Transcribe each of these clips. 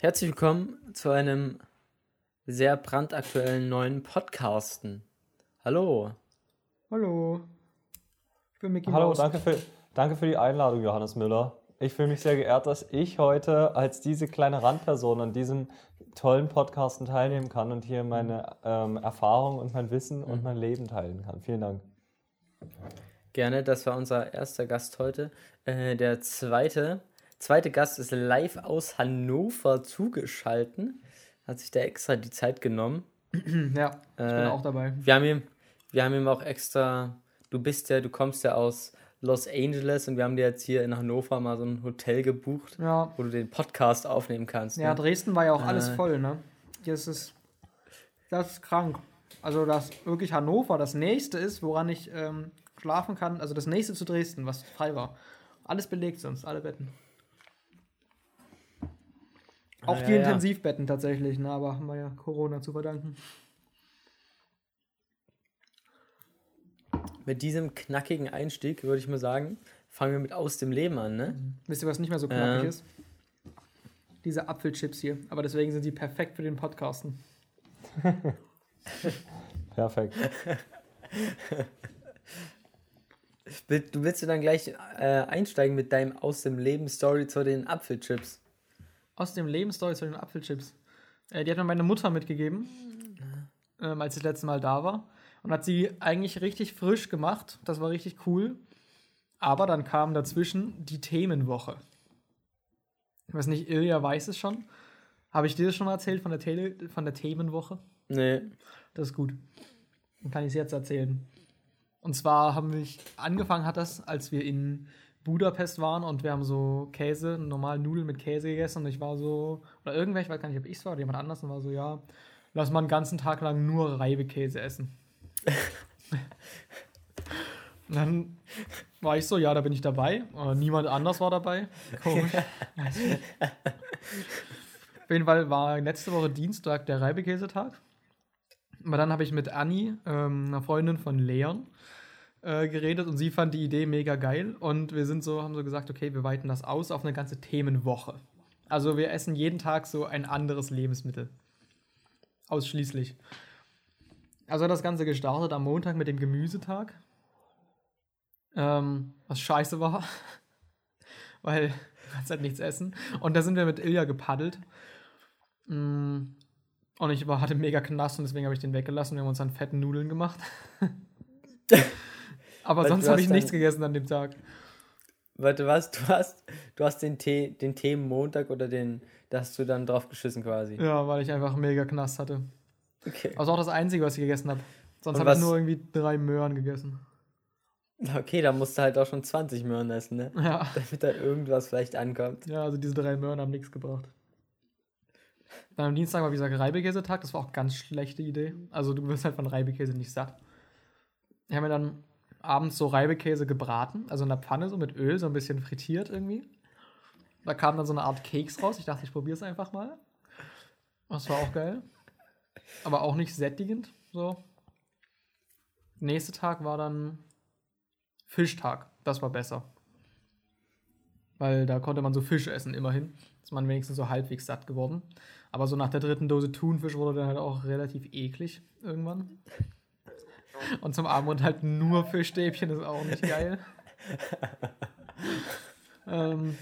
Herzlich willkommen zu einem sehr brandaktuellen neuen Podcasten. Hallo. Hallo. Ich bin Mickey Hallo, danke für, danke für die Einladung, Johannes Müller. Ich fühle mich sehr geehrt, dass ich heute als diese kleine Randperson an diesem tollen Podcasten teilnehmen kann und hier meine ähm, Erfahrung und mein Wissen und mhm. mein Leben teilen kann. Vielen Dank. Gerne, das war unser erster Gast heute. Äh, der zweite, zweite Gast ist live aus Hannover zugeschaltet. Hat sich da extra die Zeit genommen. ja, ich bin äh, auch dabei. Wir haben, ihm, wir haben ihm auch extra, du bist ja, du kommst ja aus Los Angeles und wir haben dir jetzt hier in Hannover mal so ein Hotel gebucht, ja. wo du den Podcast aufnehmen kannst. Ja, ne? Dresden war ja auch alles äh. voll, ne? Das ist, das ist krank. Also, dass wirklich Hannover das nächste ist, woran ich ähm, schlafen kann. Also, das nächste zu Dresden, was frei war. Alles belegt sonst, alle Betten. Auch ah, die ja, Intensivbetten ja. tatsächlich, ne? aber haben wir ja Corona zu verdanken. mit diesem knackigen Einstieg würde ich mal sagen, fangen wir mit aus dem Leben an, ne? Mhm. Wisst ihr, was nicht mehr so knackig ähm. ist? Diese Apfelchips hier. Aber deswegen sind sie perfekt für den Podcasten. perfekt. Du willst du dann gleich äh, einsteigen mit deinem Aus dem Leben Story zu den Apfelchips? Aus dem Leben Story zu den Apfelchips. Äh, die hat mir meine Mutter mitgegeben, ähm, als ich das letzte Mal da war und hat sie eigentlich richtig frisch gemacht. Das war richtig cool. Aber dann kam dazwischen die Themenwoche. Ich weiß nicht, Ilja weiß es schon. Habe ich dir das schon mal erzählt von der, Tele von der Themenwoche? Nee. Das ist gut. Dann kann ich es jetzt erzählen. Und zwar haben wir angefangen hat das, als wir in Budapest waren und wir haben so Käse, normal Nudeln mit Käse gegessen und ich war so, oder irgendwer, ich weiß gar nicht, ob ich es war oder jemand anders, und war so, ja, lass mal einen ganzen Tag lang nur Reibekäse essen. Und dann war ich so, ja, da bin ich dabei. Aber niemand anders war dabei. Komisch. Auf jeden Fall war letzte Woche Dienstag der Reibekäsetag. Aber dann habe ich mit Anni, ähm, einer Freundin von Leon, äh, geredet und sie fand die Idee mega geil. Und wir sind so, haben so gesagt, okay, wir weiten das aus auf eine ganze Themenwoche. Also wir essen jeden Tag so ein anderes Lebensmittel. Ausschließlich. Also das Ganze gestartet am Montag mit dem Gemüsetag. Ähm, was scheiße war. Weil du kannst halt nichts essen. Und da sind wir mit Ilja gepaddelt. Mm, und ich war, hatte mega Knast und deswegen habe ich den weggelassen. Wir haben uns dann fetten Nudeln gemacht. Aber Weil sonst habe ich nichts gegessen an dem Tag. Warte, was? Du hast, du hast den Tee, den Tee Montag oder den, da hast du dann drauf geschissen quasi. Ja, weil ich einfach mega Knast hatte. Okay. Also auch das Einzige, was ich gegessen habe. Sonst habe ich nur irgendwie drei Möhren gegessen. Okay, da musst du halt auch schon 20 Möhren essen, ne? Ja. Damit da irgendwas vielleicht ankommt. Ja, also diese drei Möhren haben nichts gebracht. Dann am Dienstag war, wie gesagt, Reibekäsetag. Das war auch eine ganz schlechte Idee. Also du wirst halt von Reibekäse nicht satt. Ich habe mir dann abends so Reibekäse gebraten, also in der Pfanne so mit Öl, so ein bisschen frittiert irgendwie. Da kam dann so eine Art Keks raus. Ich dachte, ich probiere es einfach mal. Das war auch geil aber auch nicht sättigend. So. Nächster Tag war dann Fischtag. Das war besser. Weil da konnte man so Fisch essen, immerhin. Ist man wenigstens so halbwegs satt geworden. Aber so nach der dritten Dose Thunfisch wurde dann halt auch relativ eklig irgendwann. Und zum Abend halt nur Fischstäbchen ist auch nicht geil. ähm,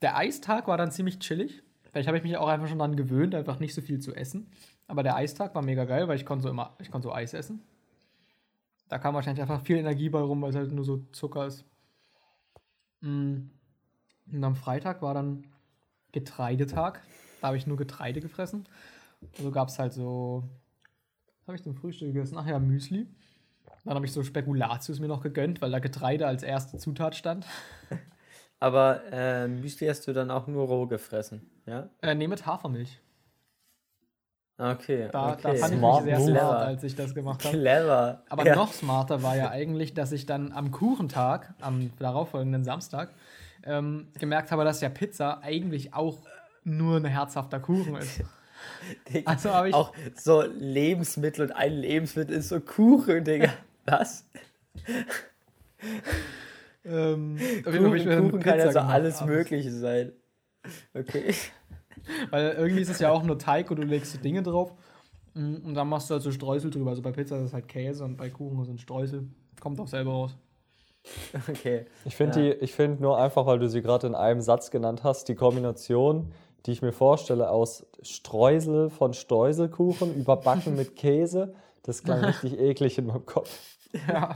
der Eistag war dann ziemlich chillig. Vielleicht habe ich mich auch einfach schon daran gewöhnt, einfach nicht so viel zu essen. Aber der Eistag war mega geil, weil ich konnte so immer, ich konnte so Eis essen. Da kam wahrscheinlich einfach viel Energie bei rum, weil es halt nur so Zucker ist. Mm. Und am Freitag war dann Getreidetag. Da habe ich nur Getreide gefressen. Also gab es halt so. Habe ich zum Frühstück gegessen? Ach ja, Müsli. Dann habe ich so Spekulatius mir noch gegönnt, weil da Getreide als erste Zutat stand. Aber äh, Müsli hast du dann auch nur roh gefressen, ja? Äh, nee, mit Hafermilch. Okay. Da, okay. da fand smart ich mich sehr smart, als ich das gemacht habe. Clever. Aber ja. noch smarter war ja eigentlich, dass ich dann am Kuchentag, am darauffolgenden Samstag, ähm, gemerkt habe, dass ja Pizza eigentlich auch nur ein herzhafter Kuchen ist. Digga, also habe ich. Auch so Lebensmittel und ein Lebensmittel ist so Kuchen, Digga. Was? ähm, Kuchen, Kuchen kann ja so alles Mögliche sein. Okay. Weil irgendwie ist es ja auch nur Teig und du legst so Dinge drauf. Mm, und dann machst du halt so Streusel drüber. Also bei Pizza ist es halt Käse und bei Kuchen sind Streusel. Kommt auch selber raus. Okay. Ich finde ja. find nur einfach, weil du sie gerade in einem Satz genannt hast, die Kombination, die ich mir vorstelle, aus Streusel von Streuselkuchen überbacken mit Käse, das klang richtig eklig in meinem Kopf. Ja.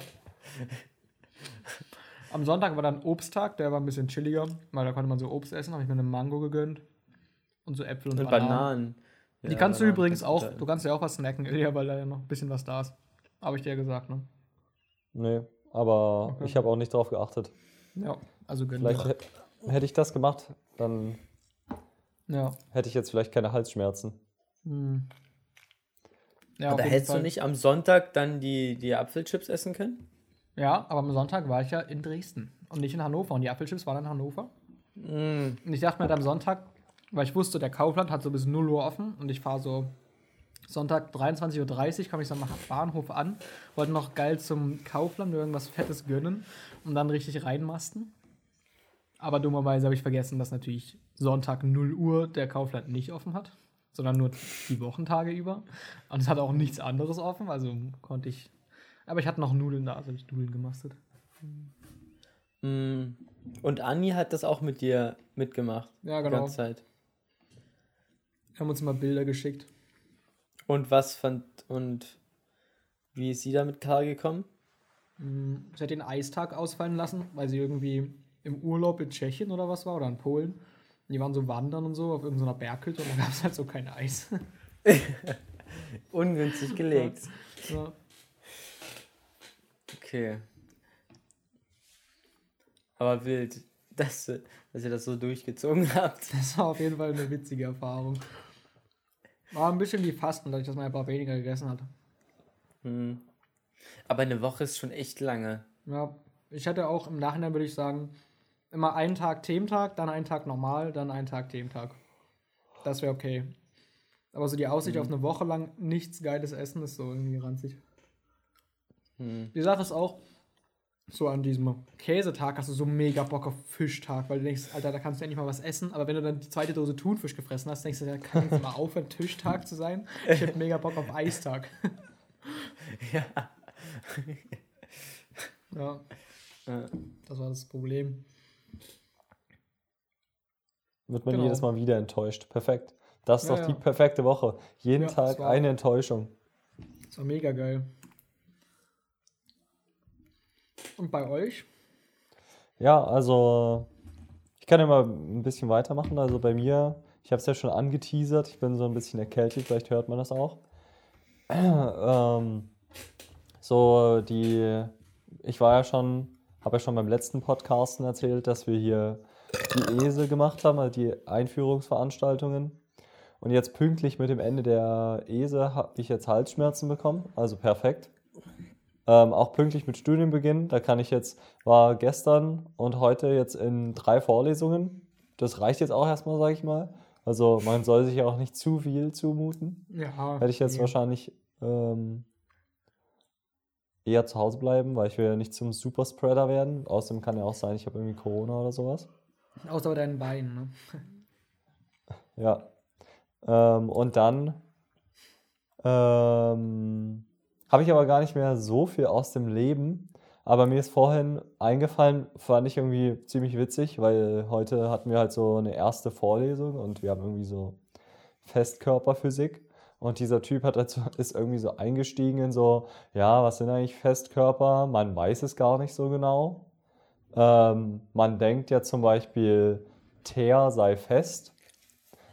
Am Sonntag war dann Obsttag, der war ein bisschen chilliger, weil da konnte man so Obst essen, habe ich mir eine Mango gegönnt. Und so Äpfel und, und Bananen. Bananen. Die ja, kannst du übrigens auch, du kannst ja auch was snacken, Ilja, weil da ja noch ein bisschen was da ist. Habe ich dir gesagt, ne? Nee, aber okay. ich habe auch nicht drauf geachtet. Ja, also gönn Vielleicht hätte ich das gemacht, dann ja. hätte ich jetzt vielleicht keine Halsschmerzen. Hm. Ja, aber hättest Fall. du nicht am Sonntag dann die, die Apfelchips essen können? Ja, aber am Sonntag war ich ja in Dresden und nicht in Hannover. Und die Apfelchips waren in Hannover. Mm. Und ich dachte mir am Sonntag, weil ich wusste, der Kaufland hat so bis 0 Uhr offen und ich fahre so Sonntag 23.30 Uhr, komme ich so am Bahnhof an, wollte noch geil zum Kaufland irgendwas Fettes gönnen und dann richtig reinmasten. Aber dummerweise habe ich vergessen, dass natürlich Sonntag 0 Uhr der Kaufland nicht offen hat, sondern nur die Wochentage über. Und es hat auch nichts anderes offen, also konnte ich. Aber ich hatte noch Nudeln da, also habe ich Nudeln gemastet. Mm. Und Anni hat das auch mit dir mitgemacht. Ja, genau. Die ganze Zeit. Wir haben uns mal Bilder geschickt. Und was fand und wie ist sie damit klar gekommen? Mm, sie hat den Eistag ausfallen lassen, weil sie irgendwie im Urlaub in Tschechien oder was war oder in Polen. Die waren so wandern und so auf irgendeiner Berghütte und da gab es halt so kein Eis. Ungünstig gelegt. Ja. Okay. Aber wild, dass, dass ihr das so durchgezogen habt. Das war auf jeden Fall eine witzige Erfahrung. War ein bisschen wie Fasten, dadurch, dass man ein paar weniger gegessen hat. Hm. Aber eine Woche ist schon echt lange. Ja, ich hätte auch im Nachhinein, würde ich sagen, immer einen Tag Thementag, dann einen Tag normal, dann einen Tag Thementag. Das wäre okay. Aber so die Aussicht mhm. auf eine Woche lang nichts Geiles essen ist so irgendwie ranzig. Mhm. Die Sache ist auch, so an diesem Käsetag hast du so mega Bock auf Fischtag, weil du denkst, Alter, da kannst du endlich mal was essen. Aber wenn du dann die zweite Dose Thunfisch gefressen hast, denkst du, da kann jetzt mal aufhören, Tischtag zu sein. Ich hätte mega Bock auf Eistag. ja. ja. Das war das Problem. Wird man genau. jedes Mal wieder enttäuscht. Perfekt. Das ist ja, doch ja. die perfekte Woche. Jeden ja, Tag eine Enttäuschung. Das war mega geil. Und bei euch? Ja, also ich kann ja mal ein bisschen weitermachen. Also bei mir, ich habe es ja schon angeteasert, ich bin so ein bisschen erkältet, vielleicht hört man das auch. ähm, so die, ich war ja schon, habe ja schon beim letzten Podcasten erzählt, dass wir hier die ESE gemacht haben, also die Einführungsveranstaltungen. Und jetzt pünktlich mit dem Ende der ESE habe ich jetzt Halsschmerzen bekommen, also perfekt. Ähm, auch pünktlich mit Studienbeginn. Da kann ich jetzt, war gestern und heute jetzt in drei Vorlesungen. Das reicht jetzt auch erstmal, sage ich mal. Also man soll sich ja auch nicht zu viel zumuten. Ja. Hätte ich jetzt ja. wahrscheinlich ähm, eher zu Hause bleiben, weil ich will ja nicht zum Superspreader werden. Außerdem kann ja auch sein, ich habe irgendwie Corona oder sowas. Außer bei deinen Beinen, ne? Ja. Ähm, und dann ähm, habe ich aber gar nicht mehr so viel aus dem Leben. Aber mir ist vorhin eingefallen, fand ich irgendwie ziemlich witzig, weil heute hatten wir halt so eine erste Vorlesung und wir haben irgendwie so Festkörperphysik. Und dieser Typ hat dazu, ist irgendwie so eingestiegen in so, ja, was sind eigentlich Festkörper? Man weiß es gar nicht so genau. Ähm, man denkt ja zum Beispiel, Teer sei fest.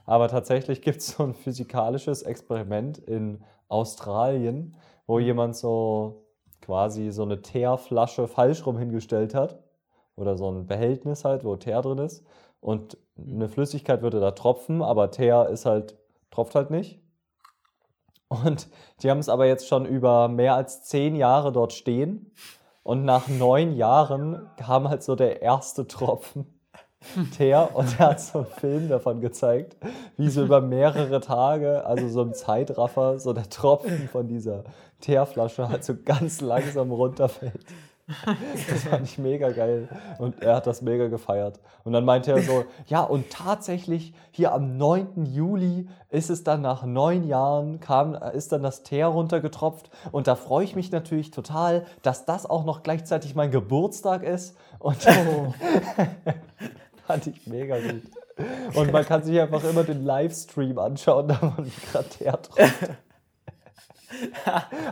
Aber tatsächlich gibt es so ein physikalisches Experiment in Australien, wo jemand so quasi so eine Teerflasche falsch rum hingestellt hat. Oder so ein Behältnis halt, wo Teer drin ist. Und eine Flüssigkeit würde da tropfen, aber Teer ist halt, tropft halt nicht. Und die haben es aber jetzt schon über mehr als zehn Jahre dort stehen. Und nach neun Jahren kam halt so der erste Tropfen. Teer und er hat so einen Film davon gezeigt, wie so über mehrere Tage, also so im Zeitraffer, so der Tropfen von dieser Teerflasche halt so ganz langsam runterfällt. Das fand ich mega geil. Und er hat das mega gefeiert. Und dann meinte er so, ja, und tatsächlich hier am 9. Juli ist es dann nach neun Jahren, kam, ist dann das Teer runtergetropft. Und da freue ich mich natürlich total, dass das auch noch gleichzeitig mein Geburtstag ist. Und oh. fand ich mega gut. Und man kann sich einfach immer den Livestream anschauen, da man gerade Teer tropft.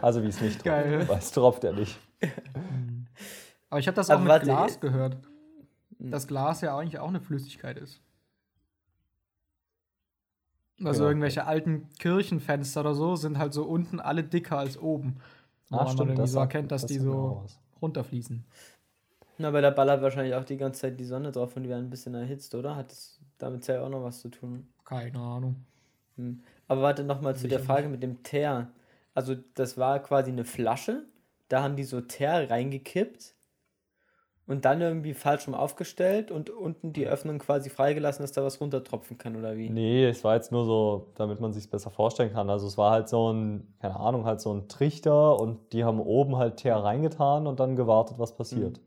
also wie es nicht tropft, weil es tropft ja nicht. Aber ich habe das auch Aber mit Glas gehört. Dass Glas ja eigentlich auch eine Flüssigkeit ist. Also ja. irgendwelche alten Kirchenfenster oder so sind halt so unten alle dicker als oben. Wo ah, man stimmt, irgendwie so erkennt, dass das die so runterfließen. Na, aber da ballert wahrscheinlich auch die ganze Zeit die Sonne drauf und die werden ein bisschen erhitzt, oder? Hat das damit ja auch noch was zu tun? Keine Ahnung. Hm. Aber warte nochmal zu der Frage mit dem Teer. Also, das war quasi eine Flasche, da haben die so Teer reingekippt und dann irgendwie falsch rum aufgestellt und unten die Öffnung quasi freigelassen, dass da was runtertropfen kann oder wie? Nee, es war jetzt nur so, damit man sich besser vorstellen kann. Also es war halt so ein, keine Ahnung, halt so ein Trichter und die haben oben halt Teer reingetan und dann gewartet, was passiert. Mhm.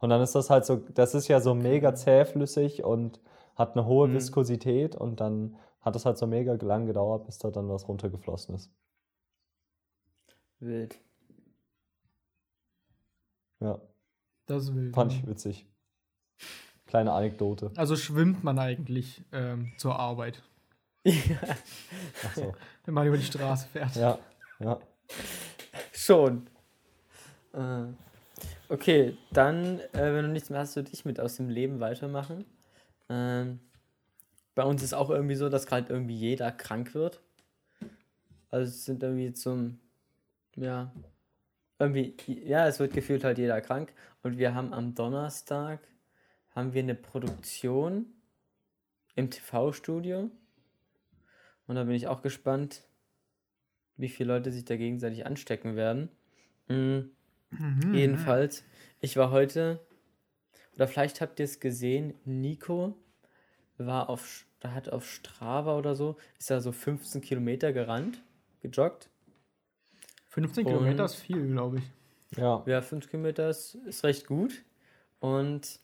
Und dann ist das halt so, das ist ja so mega zähflüssig und hat eine hohe mhm. Viskosität und dann hat es halt so mega lang gedauert, bis da dann was runtergeflossen ist. Wild. Ja. Das will. Fand ich witzig. Kleine Anekdote. Also schwimmt man eigentlich ähm, zur Arbeit. Ja. Ach so. Wenn man über die Straße fährt. Ja, ja. Schon. Äh, okay, dann, äh, wenn du nichts mehr hast, würde ich mit aus dem Leben weitermachen. Ähm, bei uns ist auch irgendwie so, dass gerade irgendwie jeder krank wird. Also es sind irgendwie zum, ja, irgendwie, ja, es wird gefühlt halt jeder krank. Und wir haben am Donnerstag haben wir eine Produktion im TV-Studio. Und da bin ich auch gespannt, wie viele Leute sich da gegenseitig anstecken werden. Mhm. Mhm. Jedenfalls, ich war heute, oder vielleicht habt ihr es gesehen, Nico war auf, da hat auf Strava oder so, ist da so 15 Kilometer gerannt, gejoggt. 15 und, Kilometer ist viel, glaube ich. Ja. Ja, 5 Kilometer ist, ist recht gut. Und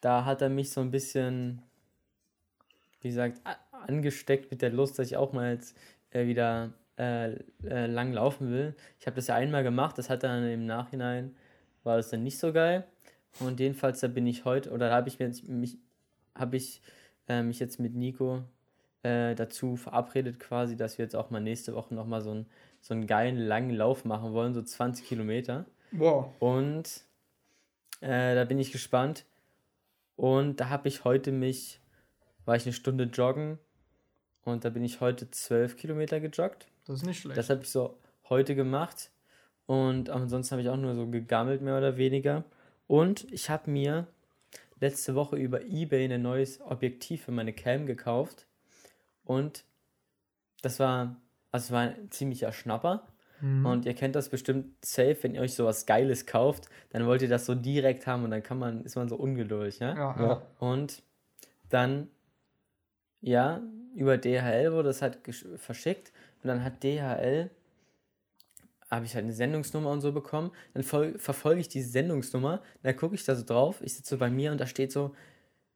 da hat er mich so ein bisschen, wie gesagt, angesteckt mit der Lust, dass ich auch mal jetzt äh, wieder äh, äh, lang laufen will. Ich habe das ja einmal gemacht, das hat dann im Nachhinein, war das dann nicht so geil. Und jedenfalls, da bin ich heute, oder da habe ich mich, habe ich äh, mich jetzt mit Nico äh, dazu verabredet quasi, dass wir jetzt auch mal nächste Woche nochmal so ein so einen geilen langen Lauf machen wollen, so 20 Kilometer. Wow. Und äh, da bin ich gespannt. Und da habe ich heute mich, war ich eine Stunde joggen und da bin ich heute 12 Kilometer gejoggt. Das ist nicht schlecht. Das habe ich so heute gemacht. Und ansonsten habe ich auch nur so gegammelt, mehr oder weniger. Und ich habe mir letzte Woche über Ebay ein neues Objektiv für meine Cam gekauft. Und das war also es war ein ziemlicher Schnapper. Mhm. Und ihr kennt das bestimmt safe, wenn ihr euch sowas Geiles kauft, dann wollt ihr das so direkt haben und dann kann man, ist man so ungeduldig, ja? Ja, ja. Und dann, ja, über DHL wurde das halt verschickt und dann hat DHL, habe ich halt eine Sendungsnummer und so bekommen, dann verfolge ich diese Sendungsnummer, dann gucke ich da so drauf, ich sitze so bei mir und da steht so,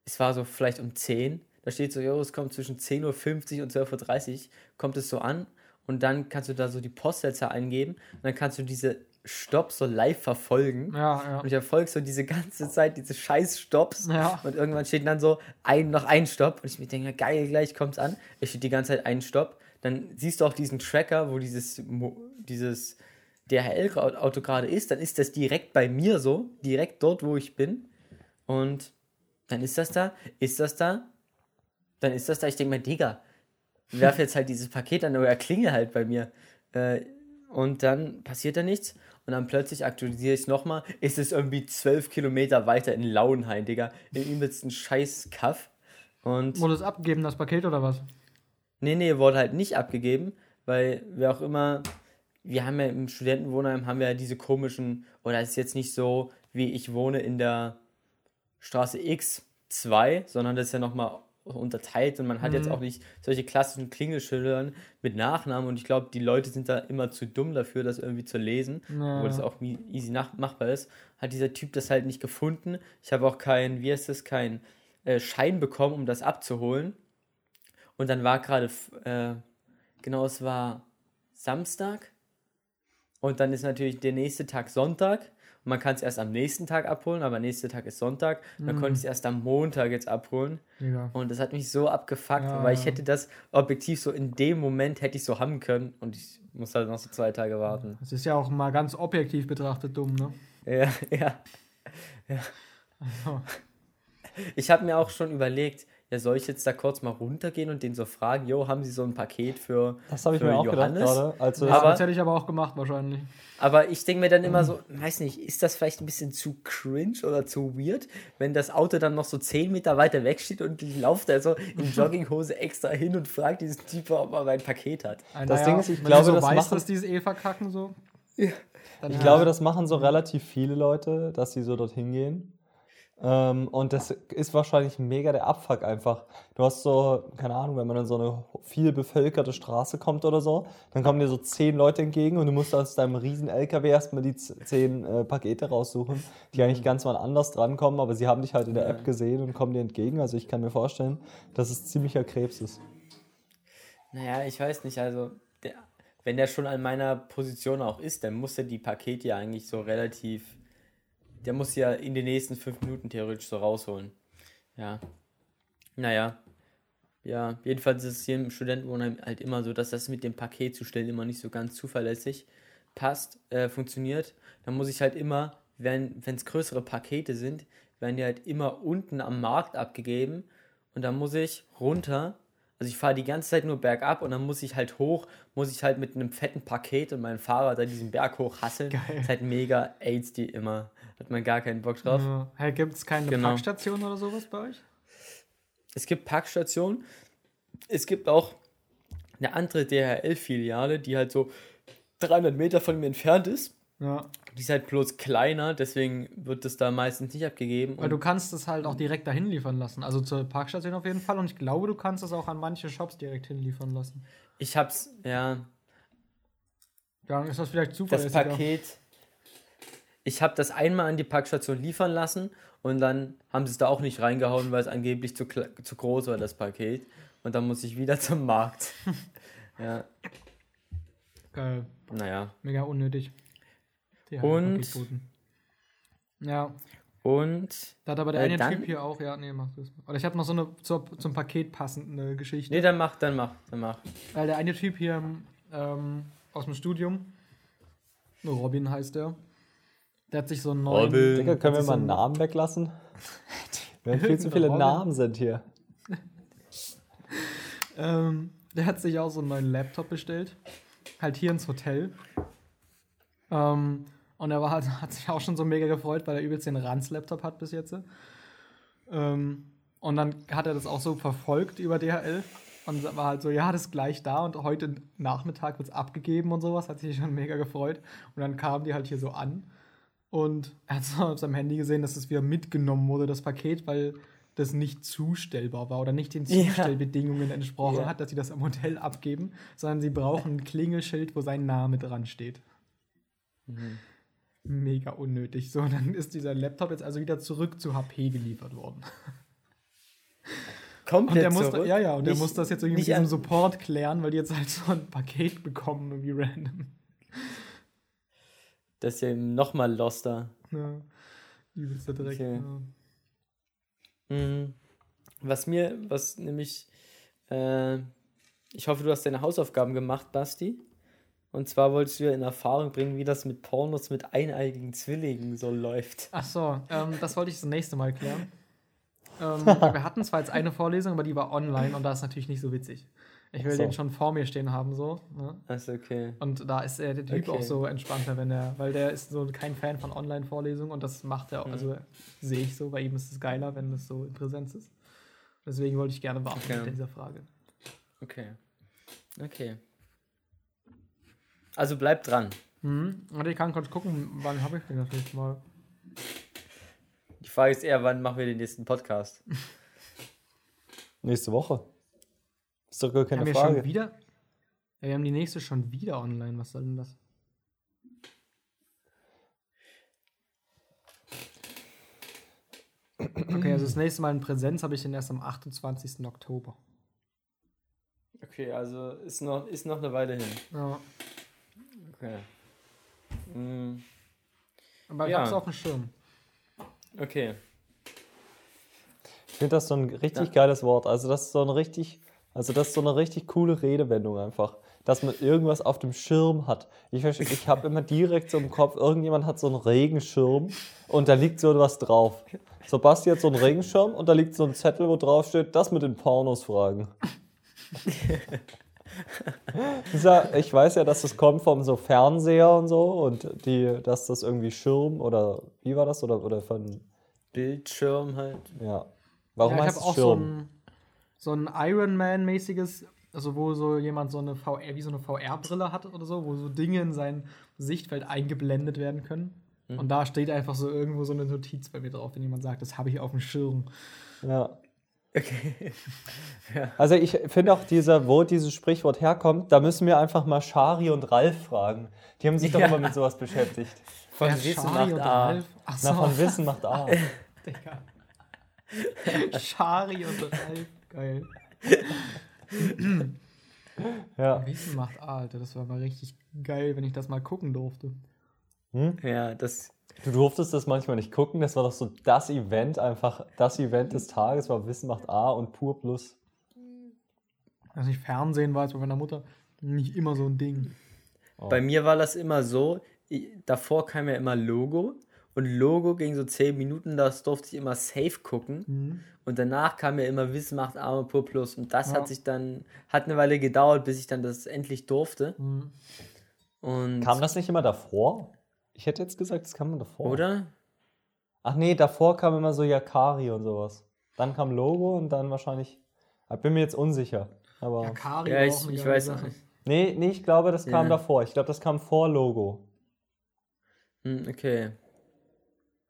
es war so vielleicht um 10, da steht so, jo, es kommt zwischen 10.50 Uhr und 12.30 Uhr, kommt es so an und dann kannst du da so die Postleitzahl eingeben und dann kannst du diese Stops so live verfolgen. Ja, ja. Und ich verfolge so diese ganze Zeit diese scheiß Stops. Ja. Und irgendwann steht dann so ein, noch ein Stopp. Und ich mir denke, geil, gleich kommt's an. Es steht die ganze Zeit ein Stopp. Dann siehst du auch diesen Tracker, wo dieses, dieses DHL-Auto gerade ist. Dann ist das direkt bei mir so. Direkt dort, wo ich bin. Und dann ist das da. Ist das da? Dann ist das da. Ich denke mir, Digga, werfe jetzt halt dieses Paket an oder klinge halt bei mir. Äh, und dann passiert da nichts. Und dann plötzlich aktualisiere ich es nochmal. Ist es irgendwie zwölf Kilometer weiter in Lauenhain, Digga. Im übelsten scheiß Kaff. Und wurde es abgegeben, das Paket oder was? Nee, nee, wurde halt nicht abgegeben, weil wir auch immer, wir haben ja im Studentenwohnheim, haben wir ja diese komischen, oder es ist jetzt nicht so, wie ich wohne in der Straße X2, sondern das ist ja nochmal unterteilt und man hat mhm. jetzt auch nicht solche klassischen Klingelschildern mit Nachnamen und ich glaube, die Leute sind da immer zu dumm dafür, das irgendwie zu lesen, ja. obwohl das auch easy machbar ist. Hat dieser Typ das halt nicht gefunden. Ich habe auch keinen, wie heißt das, keinen äh, Schein bekommen, um das abzuholen. Und dann war gerade, äh, genau, es war Samstag und dann ist natürlich der nächste Tag Sonntag man kann es erst am nächsten Tag abholen, aber nächster Tag ist Sonntag. Dann mm. konnte ich es erst am Montag jetzt abholen. Ja. Und das hat mich so abgefuckt, ja, weil ich hätte das objektiv so in dem Moment hätte ich so haben können und ich muss halt noch so zwei Tage warten. Das ist ja auch mal ganz objektiv betrachtet dumm, ne? Ja, ja. ja. Also. Ich habe mir auch schon überlegt, ja, soll ich jetzt da kurz mal runtergehen und den so fragen, jo, haben Sie so ein Paket für Das habe ich mir auch Johannes? gedacht gerade. Also aber, das hätte ich aber auch gemacht wahrscheinlich. Aber ich denke mir dann immer so, weiß nicht, ist das vielleicht ein bisschen zu cringe oder zu weird, wenn das Auto dann noch so 10 Meter weiter weg steht und ich laufe da so in Jogginghose extra hin und frage diesen Typen, ob er mein Paket hat. das naja, Ding ist, ich glaube, so das weiß, machen, dass dieses eh verkacken so. Ja. ich ja. glaube, das machen so relativ viele Leute, dass sie so dorthin gehen und das ist wahrscheinlich mega der Abfuck einfach. Du hast so, keine Ahnung, wenn man in so eine viel bevölkerte Straße kommt oder so, dann kommen dir so zehn Leute entgegen und du musst aus deinem riesen LKW erstmal die zehn äh, Pakete raussuchen, die eigentlich mhm. ganz mal anders drankommen, aber sie haben dich halt in der App gesehen und kommen dir entgegen. Also ich kann mir vorstellen, dass es ziemlicher Krebs ist. Naja, ich weiß nicht, also der, wenn der schon an meiner Position auch ist, dann muss er die Pakete ja eigentlich so relativ der muss ja in den nächsten fünf Minuten theoretisch so rausholen. Ja. Naja. Ja, jedenfalls ist es hier im Studentenwohnheim halt immer so, dass das mit dem Paket zu stellen immer nicht so ganz zuverlässig passt, äh, funktioniert. Dann muss ich halt immer, wenn es größere Pakete sind, werden die halt immer unten am Markt abgegeben und dann muss ich runter also ich fahre die ganze Zeit nur bergab und dann muss ich halt hoch, muss ich halt mit einem fetten Paket und meinem Fahrrad da diesen Berg hoch hasseln. Geil. Das ist halt mega AIDS die immer. Hat man gar keinen Bock drauf. Ja. Hey, gibt es keine genau. Packstation oder sowas bei euch? Es gibt Packstationen. Es gibt auch eine andere DHL-Filiale, die halt so 300 Meter von mir entfernt ist. Ja. Die ist halt bloß kleiner, deswegen wird das da meistens nicht abgegeben. Weil du kannst es halt auch direkt dahin liefern lassen. Also zur Parkstation auf jeden Fall. Und ich glaube, du kannst es auch an manche Shops direkt hinliefern lassen. Ich hab's, ja. Dann ist das vielleicht zuverlässiger. Das Paket. Ich habe das einmal an die Packstation liefern lassen und dann haben sie es da auch nicht reingehauen, weil es angeblich zu, zu groß war, das Paket. Und dann muss ich wieder zum Markt. ja. Geil. Naja. Mega unnötig. Die und. Ja. Und. Da hat aber der äh, eine dann, Typ hier auch, ja, nee, mach das. Oder ich habe noch so eine zur, zum Paket passende Geschichte. Nee, dann mach, dann mach, dann mach. Weil der eine Typ hier ähm, aus dem Studium, Robin heißt der, der hat sich so einen neuen. Robin. Digga, können wir mal einen Namen weglassen? Wenn viel zu viele Robin. Namen sind hier. ähm, der hat sich auch so einen neuen Laptop bestellt. Halt hier ins Hotel. Ähm, und er war halt, hat sich auch schon so mega gefreut, weil er übelst den Ranz-Laptop hat bis jetzt. Ähm, und dann hat er das auch so verfolgt über DHL und war halt so, ja, das ist gleich da und heute Nachmittag wird es abgegeben und sowas, hat sich schon mega gefreut. Und dann kamen die halt hier so an und er hat so auf seinem Handy gesehen, dass es wieder mitgenommen wurde, das Paket, weil das nicht zustellbar war oder nicht den Zustellbedingungen ja. entsprochen ja. hat, dass sie das am Hotel abgeben, sondern sie brauchen ein Klingelschild, wo sein Name dran steht. Mhm. Mega unnötig. So, dann ist dieser Laptop jetzt also wieder zurück zu HP geliefert worden. Komplett und der muss, zurück? Ja, ja, und der muss das jetzt irgendwie mit diesem Support klären, weil die jetzt halt so ein Paket bekommen, irgendwie random. Das ist ja eben nochmal loster. Ja, übelster Dreck. Okay. Ja. Mhm. Was mir, was nämlich, äh, ich hoffe, du hast deine Hausaufgaben gemacht, Basti. Und zwar wolltest du ja in Erfahrung bringen, wie das mit Pornos mit eineigigen Zwillingen so läuft. Ach so, ähm, das wollte ich das nächste Mal klären. ähm, wir hatten zwar jetzt eine Vorlesung, aber die war online und da ist natürlich nicht so witzig. Ich will so. den schon vor mir stehen haben, so. Ne? Ist okay. Und da ist der Typ okay. auch so entspannter, wenn er, weil der ist so kein Fan von Online-Vorlesungen und das macht er auch, mhm. also sehe ich so, bei ihm ist es geiler, wenn das so in Präsenz ist. Deswegen wollte ich gerne beantworten okay. mit dieser Frage. Okay. Okay. Also bleib dran. Mhm. Und ich kann kurz gucken, wann habe ich den das nächste Mal. Die Frage ist eher, wann machen wir den nächsten Podcast? Nächste Woche. Ist doch gar keine haben wir Frage. schon wieder? Ja, wir haben die nächste schon wieder online. Was soll denn das? Okay, also das nächste Mal in Präsenz habe ich den erst am 28. Oktober. Okay, also ist noch, ist noch eine Weile hin. Ja. Okay. Mm, Aber ich Ja. habe es auf dem Schirm. okay. Ich finde das so ein richtig Ja. geiles Wort. Also das ist so ein richtig, also das ist so eine richtig coole Redewendung einfach. Dass man irgendwas auf dem Schirm hat. Ich, ich habe immer direkt so im Kopf, irgendjemand hat so einen Regenschirm und da liegt so was drauf. So, Basti hat so einen Regenschirm und da liegt so ein Zettel, wo drauf steht, das mit den Pornos fragen. Ja, ich weiß ja, dass das kommt vom so Fernseher und so und die, dass das irgendwie Schirm oder wie war das? Oder, oder von, Bildschirm halt. ja. Warum ja, ich heißt es auch so Schirm? So ein Iron Man-mäßiges, also wo so jemand so eine VR, wie so eine VR-Brille hat oder so, wo so Dinge in sein Sichtfeld eingeblendet werden können. Mhm. Und da steht einfach so irgendwo so eine Notiz bei mir drauf, wenn jemand sagt, das habe ich auf dem Schirm. Ja. Okay. Also ich finde auch dieser, wo dieses Sprichwort herkommt, da müssen wir einfach mal Shari und Ralf fragen. Die haben sich doch Ja. immer mit sowas beschäftigt. Von Ja, Wissen Schari macht und A. Ralf. Ach so, Na, von Wissen macht A. Digga. Schari und Ralf. Geil. Ja. Wissen macht A, Alter. Das war mal richtig geil, wenn ich das mal gucken durfte. Ja, das. Du durftest das manchmal nicht gucken, das war doch so das Event, einfach das Event des Tages war Wissen macht A und Pur Plus. Also nicht Fernsehen war jetzt bei meiner Mutter nicht immer so ein Ding. Bei mir war das immer so, ich, davor kam ja immer Logo und Logo ging so 10 Minuten, das durfte ich immer safe gucken. Und danach kam ja immer Wissen macht Arme pur plus. Und das Ja. hat sich dann, hat eine Weile gedauert, bis ich dann das endlich durfte. Mhm. Und Kam das nicht immer davor? Ich hätte jetzt gesagt, es kam immer davor. oder? Ach nee, davor kam immer so Yakari und sowas. Dann kam Logo und dann wahrscheinlich. Ich bin mir jetzt unsicher. Aber. Ja, Kari Ja, ich, ich weiß Sache. auch nicht. nee, nee, ich glaube, das kam Ja. davor. Ich glaube, das kam vor Logo. Hm, okay.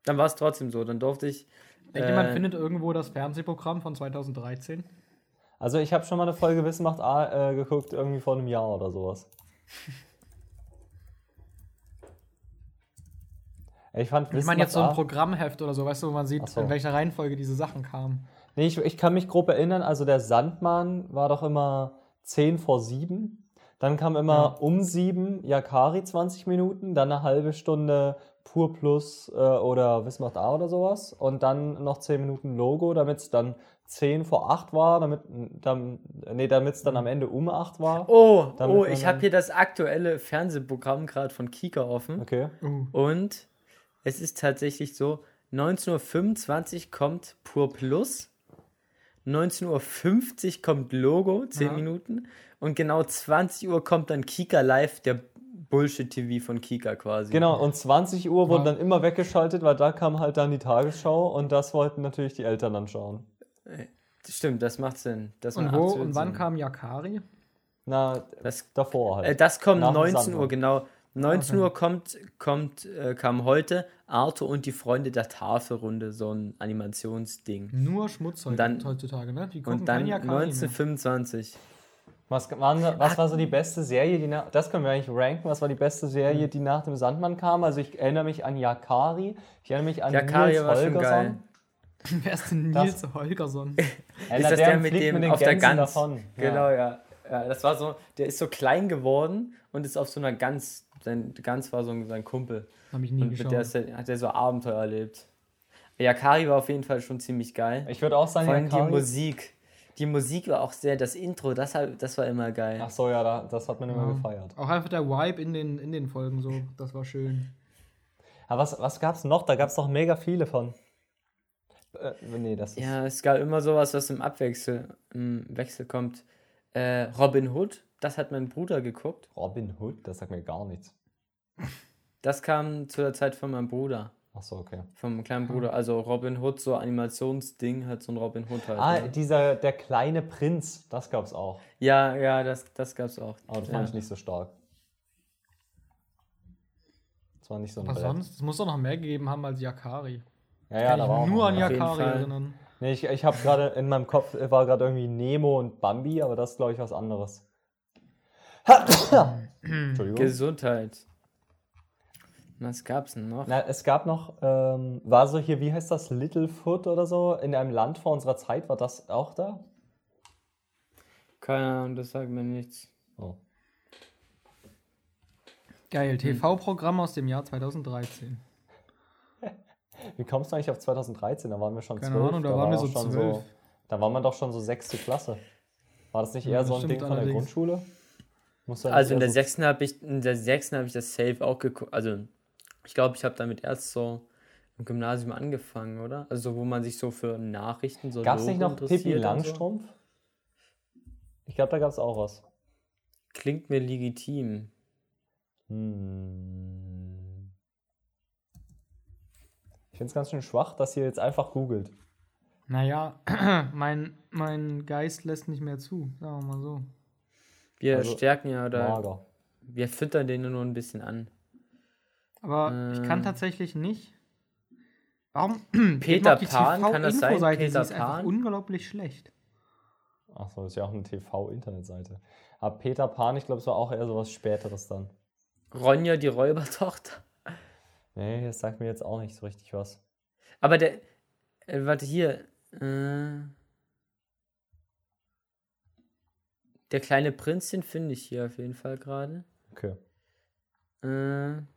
Dann war es trotzdem so. Dann durfte ich. Denkt jemand äh, findet irgendwo das Fernsehprogramm von 2013? Also ich habe schon mal eine Folge Wissen macht A äh, geguckt, irgendwie vor einem Jahr oder sowas. Ich fand Ich Wissen meine jetzt so ein Programmheft oder so, weißt du, wo man sieht, so. in welcher Reihenfolge diese Sachen kamen. Nee, ich, ich kann mich grob erinnern, also der Sandmann war doch immer 10 vor 7. Dann kam immer um 7 Yakari 20 Minuten, dann eine halbe Stunde Pur Plus äh, oder Wissen macht A oder sowas. Und dann noch 10 Minuten Logo, damit es dann 10 vor 8 war, damit dann, nee, damit es dann am Ende um 8 war. Oh, oh, ich habe hier das aktuelle Fernsehprogramm gerade von Kika offen. Okay. Uh. Und es ist tatsächlich so, 19.25 Uhr kommt Pur Plus, 19.50 Uhr kommt Logo, 10 Ja. Minuten, und genau 20 Uhr kommt dann Kika Live, der Bullshit-TV von Kika quasi. Genau, und 20 Uhr wurde Ja. dann immer weggeschaltet, weil da kam halt dann die Tagesschau und das wollten natürlich die Eltern dann schauen. Stimmt, das macht Sinn. Das Und macht wo und wann Sinn. kam Yakari? Na, Das, davor halt. äh, das kommt Nach dem 19 Uhr, genau. 19 Okay. Uhr kommt, kommt, äh, kam heute Arthur und die Freunde der Tafelrunde, so ein Animationsding. Nur Schmutz Und dann- heutzutage, ne? Die Und dann kein Yakari mehr. 1925. Was, waren, was war so die beste Serie, die nach, das können wir eigentlich ranken, was war die beste Serie, die nach dem Sandmann kam? Also ich erinnere mich an Yakari, ich erinnere mich an Yakari Nils war schon geil. Holgersson. Wer ist denn Das- Nils Holgersson? Äh, Ist das der, mit fliegt dem den auf der Gans? davon. Genau, ja. ja. Das war so, der ist so klein geworden und ist auf so einer Gans, sein Gans war so ein- sein Kumpel. Hab ich nie Und mit der ist er- hat er so Abenteuer erlebt. Yakari war auf jeden Fall schon ziemlich geil. Ich würde auch sagen, Vor allem die. Musik. Die Musik war auch sehr, das Intro, das, das war immer geil. Ach so, ja, da, das hat man immer Ja. gefeiert. Auch einfach der Vibe in den, in den Folgen so, das war schön. Aber was, was gab es noch? Da gab es doch mega viele von. Äh, nee, das ist. Ja, es gab immer sowas, was im Abwechsel im Wechsel kommt. Äh, Robin Hood, das hat mein Bruder geguckt. Robin Hood, das sagt mir gar nichts. Das kam zu der Zeit von meinem Bruder. Ach so, okay. Vom kleinen Bruder. Also Robin Hood, so Animationsding, hat so ein Robin Hood halt. Ah, ne? dieser, der kleine Prinz, das gab's auch. Ja, ja, das, das gab's auch. Aber das ja. fand ich nicht so stark. Das war nicht so ein Was Brett. sonst? Es muss doch noch mehr gegeben haben als Yakari. Ja, ja, Kann da ich war auch nur an Yakari erinnern. Nee, ich, ich habe gerade in meinem Kopf war gerade irgendwie Nemo und Bambi, aber das ist, glaube ich, was anderes. Entschuldigung. Gesundheit. Was gab's denn noch? Na, es gab noch, ähm, war so hier, wie heißt das, Littlefoot oder so, in einem Land vor unserer Zeit, war das auch da? Keine Ahnung, das sagt mir nichts. Oh. Geil, TV-Programm aus dem Jahr 2013. Wie kommst du eigentlich auf 2013? Da waren wir schon Keine 12. Ahnung, da, da waren wir so schon 12. So, da war man doch schon so sechste Klasse. War das nicht eher ja, so ein Ding von allerdings. der Grundschule? Also in der, sechsten habe ich, in der sechsten habe ich das Safe auch geguckt. Also ich glaube, ich habe damit erst so im Gymnasium angefangen, oder? Also wo man sich so für Nachrichten so Gab es nicht noch Pippi Langstrumpf? So? Ich glaube, da gab es auch was. Klingt mir legitim. Hm. Ich finde es ganz schön schwach, dass ihr jetzt einfach googelt. Naja, mein, mein Geist lässt nicht mehr zu, sagen wir mal so. Wir also, stärken ja oder mager. wir füttern den nur ein bisschen an. Aber äh, ich kann äh. tatsächlich nicht. Warum? Peter Pan, kann das sein? Peter Sie ist Pan? unglaublich schlecht. Achso, ist ja auch eine TV-Internetseite. Aber Peter Pan, ich glaube, es war auch eher so was Späteres dann. Ronja, die Räubertochter. Nee, das sagt mir jetzt auch nicht so richtig was. Aber der. Äh, warte, hier. Äh, der kleine Prinzchen finde ich hier auf jeden Fall gerade. Okay. Äh, hm.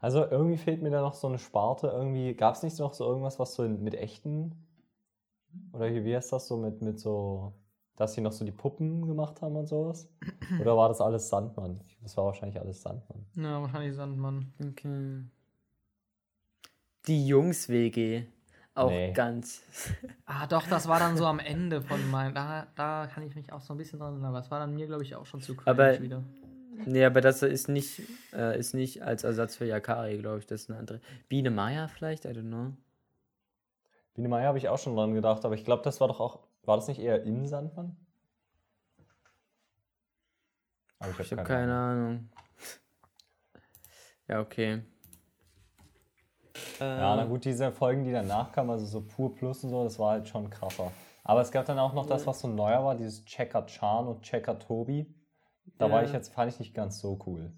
Also irgendwie fehlt mir da noch so eine Sparte. Irgendwie gab es nicht noch so irgendwas, was so mit echten. Oder wie heißt das so mit, mit so dass sie noch so die Puppen gemacht haben und sowas? Oder war das alles Sandmann? Das war wahrscheinlich alles Sandmann. Ja, wahrscheinlich Sandmann. Okay. Die Jungs-WG. Auch nee. ganz. ah, doch, das war dann so am Ende von meinem. Da, da kann ich mich auch so ein bisschen dran erinnern. Aber es war dann mir, glaube ich, auch schon zu aber, wieder. Nee, aber das ist nicht, äh, ist nicht als Ersatz für Yakari, glaube ich. Das ist eine andere. Biene Maya vielleicht? I don't know. Biene Maya habe ich auch schon dran gedacht, aber ich glaube, das war doch auch war das nicht eher im Sandmann? Aber ich habe hab keine, keine Ahnung. Ahnung. ja, okay. Ja, na gut, diese Folgen, die danach kamen, also so Pur Plus und so, das war halt schon krasser. Aber es gab dann auch noch das, was so neuer war, dieses Checker Chan und Checker Tobi. Da ja. war ich jetzt, fand ich nicht ganz so cool.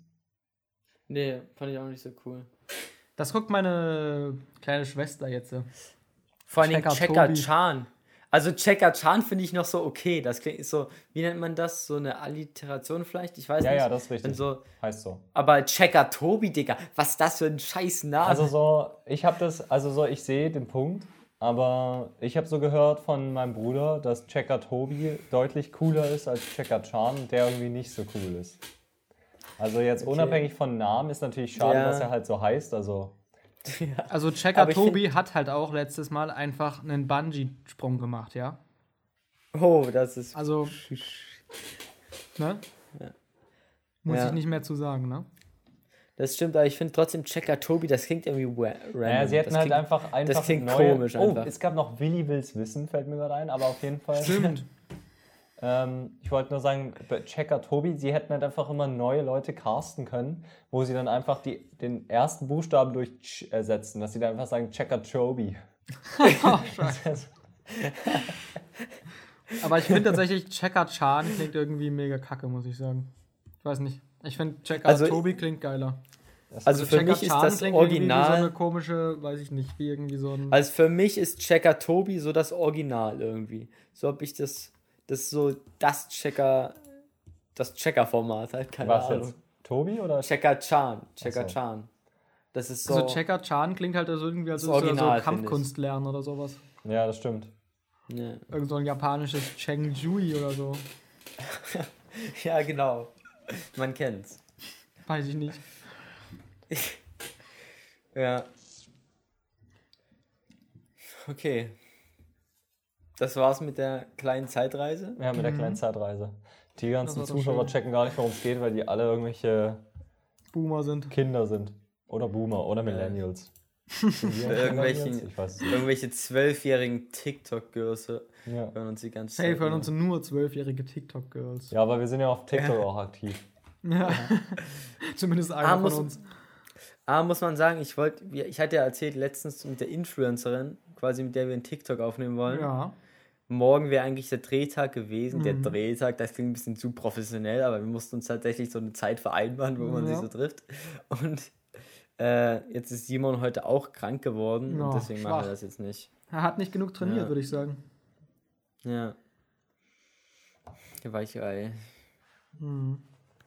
Nee, fand ich auch nicht so cool. Das guckt meine kleine Schwester jetzt. Vor allem Checker, Checker Chan. Also Checker Chan finde ich noch so okay. Das klingt so, wie nennt man das? So eine Alliteration vielleicht? Ich weiß ja, nicht. Ja, ja, das ist richtig. So, heißt so. Aber Checker Tobi, Digga, was ist das für ein scheiß Name? Also so, ich habe das, also so, ich sehe den Punkt, aber ich habe so gehört von meinem Bruder, dass Checker Tobi deutlich cooler ist als Checker Chan, der irgendwie nicht so cool ist. Also jetzt okay. unabhängig von Namen ist natürlich schade, ja. dass er halt so heißt, also ja. Also Checker Tobi hat halt auch letztes Mal einfach einen Bungee-Sprung gemacht, ja? Oh, das ist. Also. Ne? Ja. Muss ja. ich nicht mehr zu sagen, ne? Das stimmt, aber ich finde trotzdem Checker Tobi, das klingt irgendwie random. Ja, sie hätten das halt klingt, einfach, einfach. Das klingt neue, komisch einfach. Oh, es gab noch Willi Wills Wissen, fällt mir gerade ein, aber auf jeden Fall. Stimmt. Ähm, ich wollte nur sagen, Checker Tobi, sie hätten halt einfach immer neue Leute casten können, wo sie dann einfach die, den ersten Buchstaben durch Ch ersetzen, dass sie dann einfach sagen Checker Tobi. oh, Aber ich finde tatsächlich Checker Chan klingt irgendwie mega kacke, muss ich sagen. Ich weiß nicht. Ich finde Checker also, Tobi klingt geiler. Also, also für mich ist das Original. so eine komische, weiß ich nicht, wie irgendwie so ein. Also für mich ist Checker Tobi so das Original irgendwie. So habe ich das das ist so das Checker, das Checker-Format halt, keine Was Ahnung. Jetzt? Tobi oder? Checker Chan, Checker so. Chan. Das ist so. Also Checker Chan klingt halt also irgendwie, als würdest du so Kampfkunst lernen oder sowas. Ja, das stimmt. Ja. Irgend so ein japanisches Cheng Jui oder so. ja, genau. Man kennt's. Weiß ich nicht. ja. Okay. Das war's mit der kleinen Zeitreise? Ja, mit der mhm. kleinen Zeitreise. Die ganzen Zuschauer schön. checken gar nicht, worum es geht, weil die alle irgendwelche Boomer sind. Kinder sind. Oder Boomer oder Millennials. Irgendwelche, irgendwelche zwölfjährigen TikTok-Girls ja. hören uns die ganze Zeit. Hey, hören uns nur zwölfjährige TikTok-Girls. Ja, aber wir sind ja auf TikTok ja. auch aktiv. Ja. Zumindest einer ah, von uns. Aber muss man sagen, ich wollte, ich hatte ja erzählt letztens mit der Influencerin, quasi mit der wir einen TikTok aufnehmen wollen. Ja. Morgen wäre eigentlich der Drehtag gewesen. Mhm. Der Drehtag, das klingt ein bisschen zu professionell, aber wir mussten uns tatsächlich so eine Zeit vereinbaren, wo man ja. sich so trifft. Und äh, jetzt ist Simon heute auch krank geworden oh, und deswegen schwach. machen wir das jetzt nicht. Er hat nicht genug trainiert, ja. würde ich sagen. Ja. Der Weichei. Hm.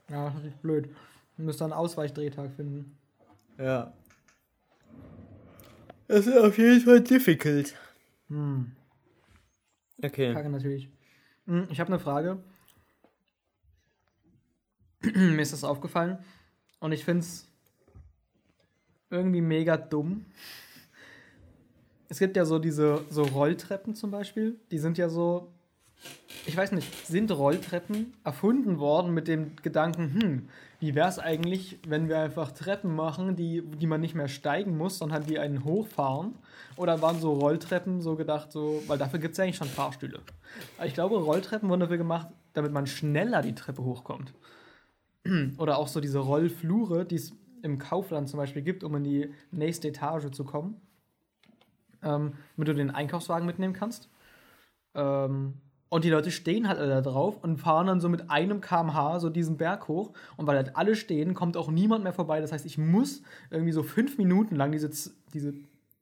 Ja, das ist natürlich blöd. Wir müssen einen Ausweichdrehtag finden. Ja. Das ist auf jeden Fall difficult. Hm. Okay. Kacke natürlich. Hm, ich habe eine Frage. Mir ist das aufgefallen. Und ich finde es irgendwie mega dumm. Es gibt ja so diese so Rolltreppen zum Beispiel. Die sind ja so ich weiß nicht, sind Rolltreppen erfunden worden mit dem Gedanken, hm, wie wäre es eigentlich, wenn wir einfach Treppen machen, die, die man nicht mehr steigen muss, sondern die einen hochfahren? Oder waren so Rolltreppen so gedacht, so, weil dafür gibt es ja eigentlich schon Fahrstühle. Aber ich glaube, Rolltreppen wurden dafür gemacht, damit man schneller die Treppe hochkommt. Oder auch so diese Rollflure, die es im Kaufland zum Beispiel gibt, um in die nächste Etage zu kommen. Ähm, damit du den Einkaufswagen mitnehmen kannst. Ähm, und die Leute stehen halt alle da drauf und fahren dann so mit einem kmh so diesen Berg hoch. Und weil halt alle stehen, kommt auch niemand mehr vorbei. Das heißt, ich muss irgendwie so fünf Minuten lang diese, diese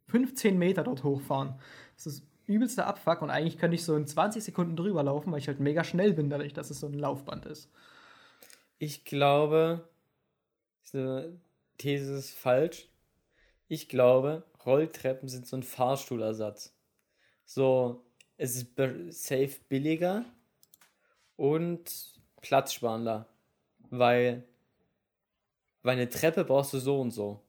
15 Meter dort hochfahren. Das ist übelster Abfuck und eigentlich könnte ich so in 20 Sekunden drüber laufen, weil ich halt mega schnell bin, dadurch, dass es so ein Laufband ist. Ich glaube, These ist falsch. Ich glaube, Rolltreppen sind so ein Fahrstuhlersatz. So, es ist safe billiger und platzsparender. Weil, weil eine Treppe brauchst du so und so.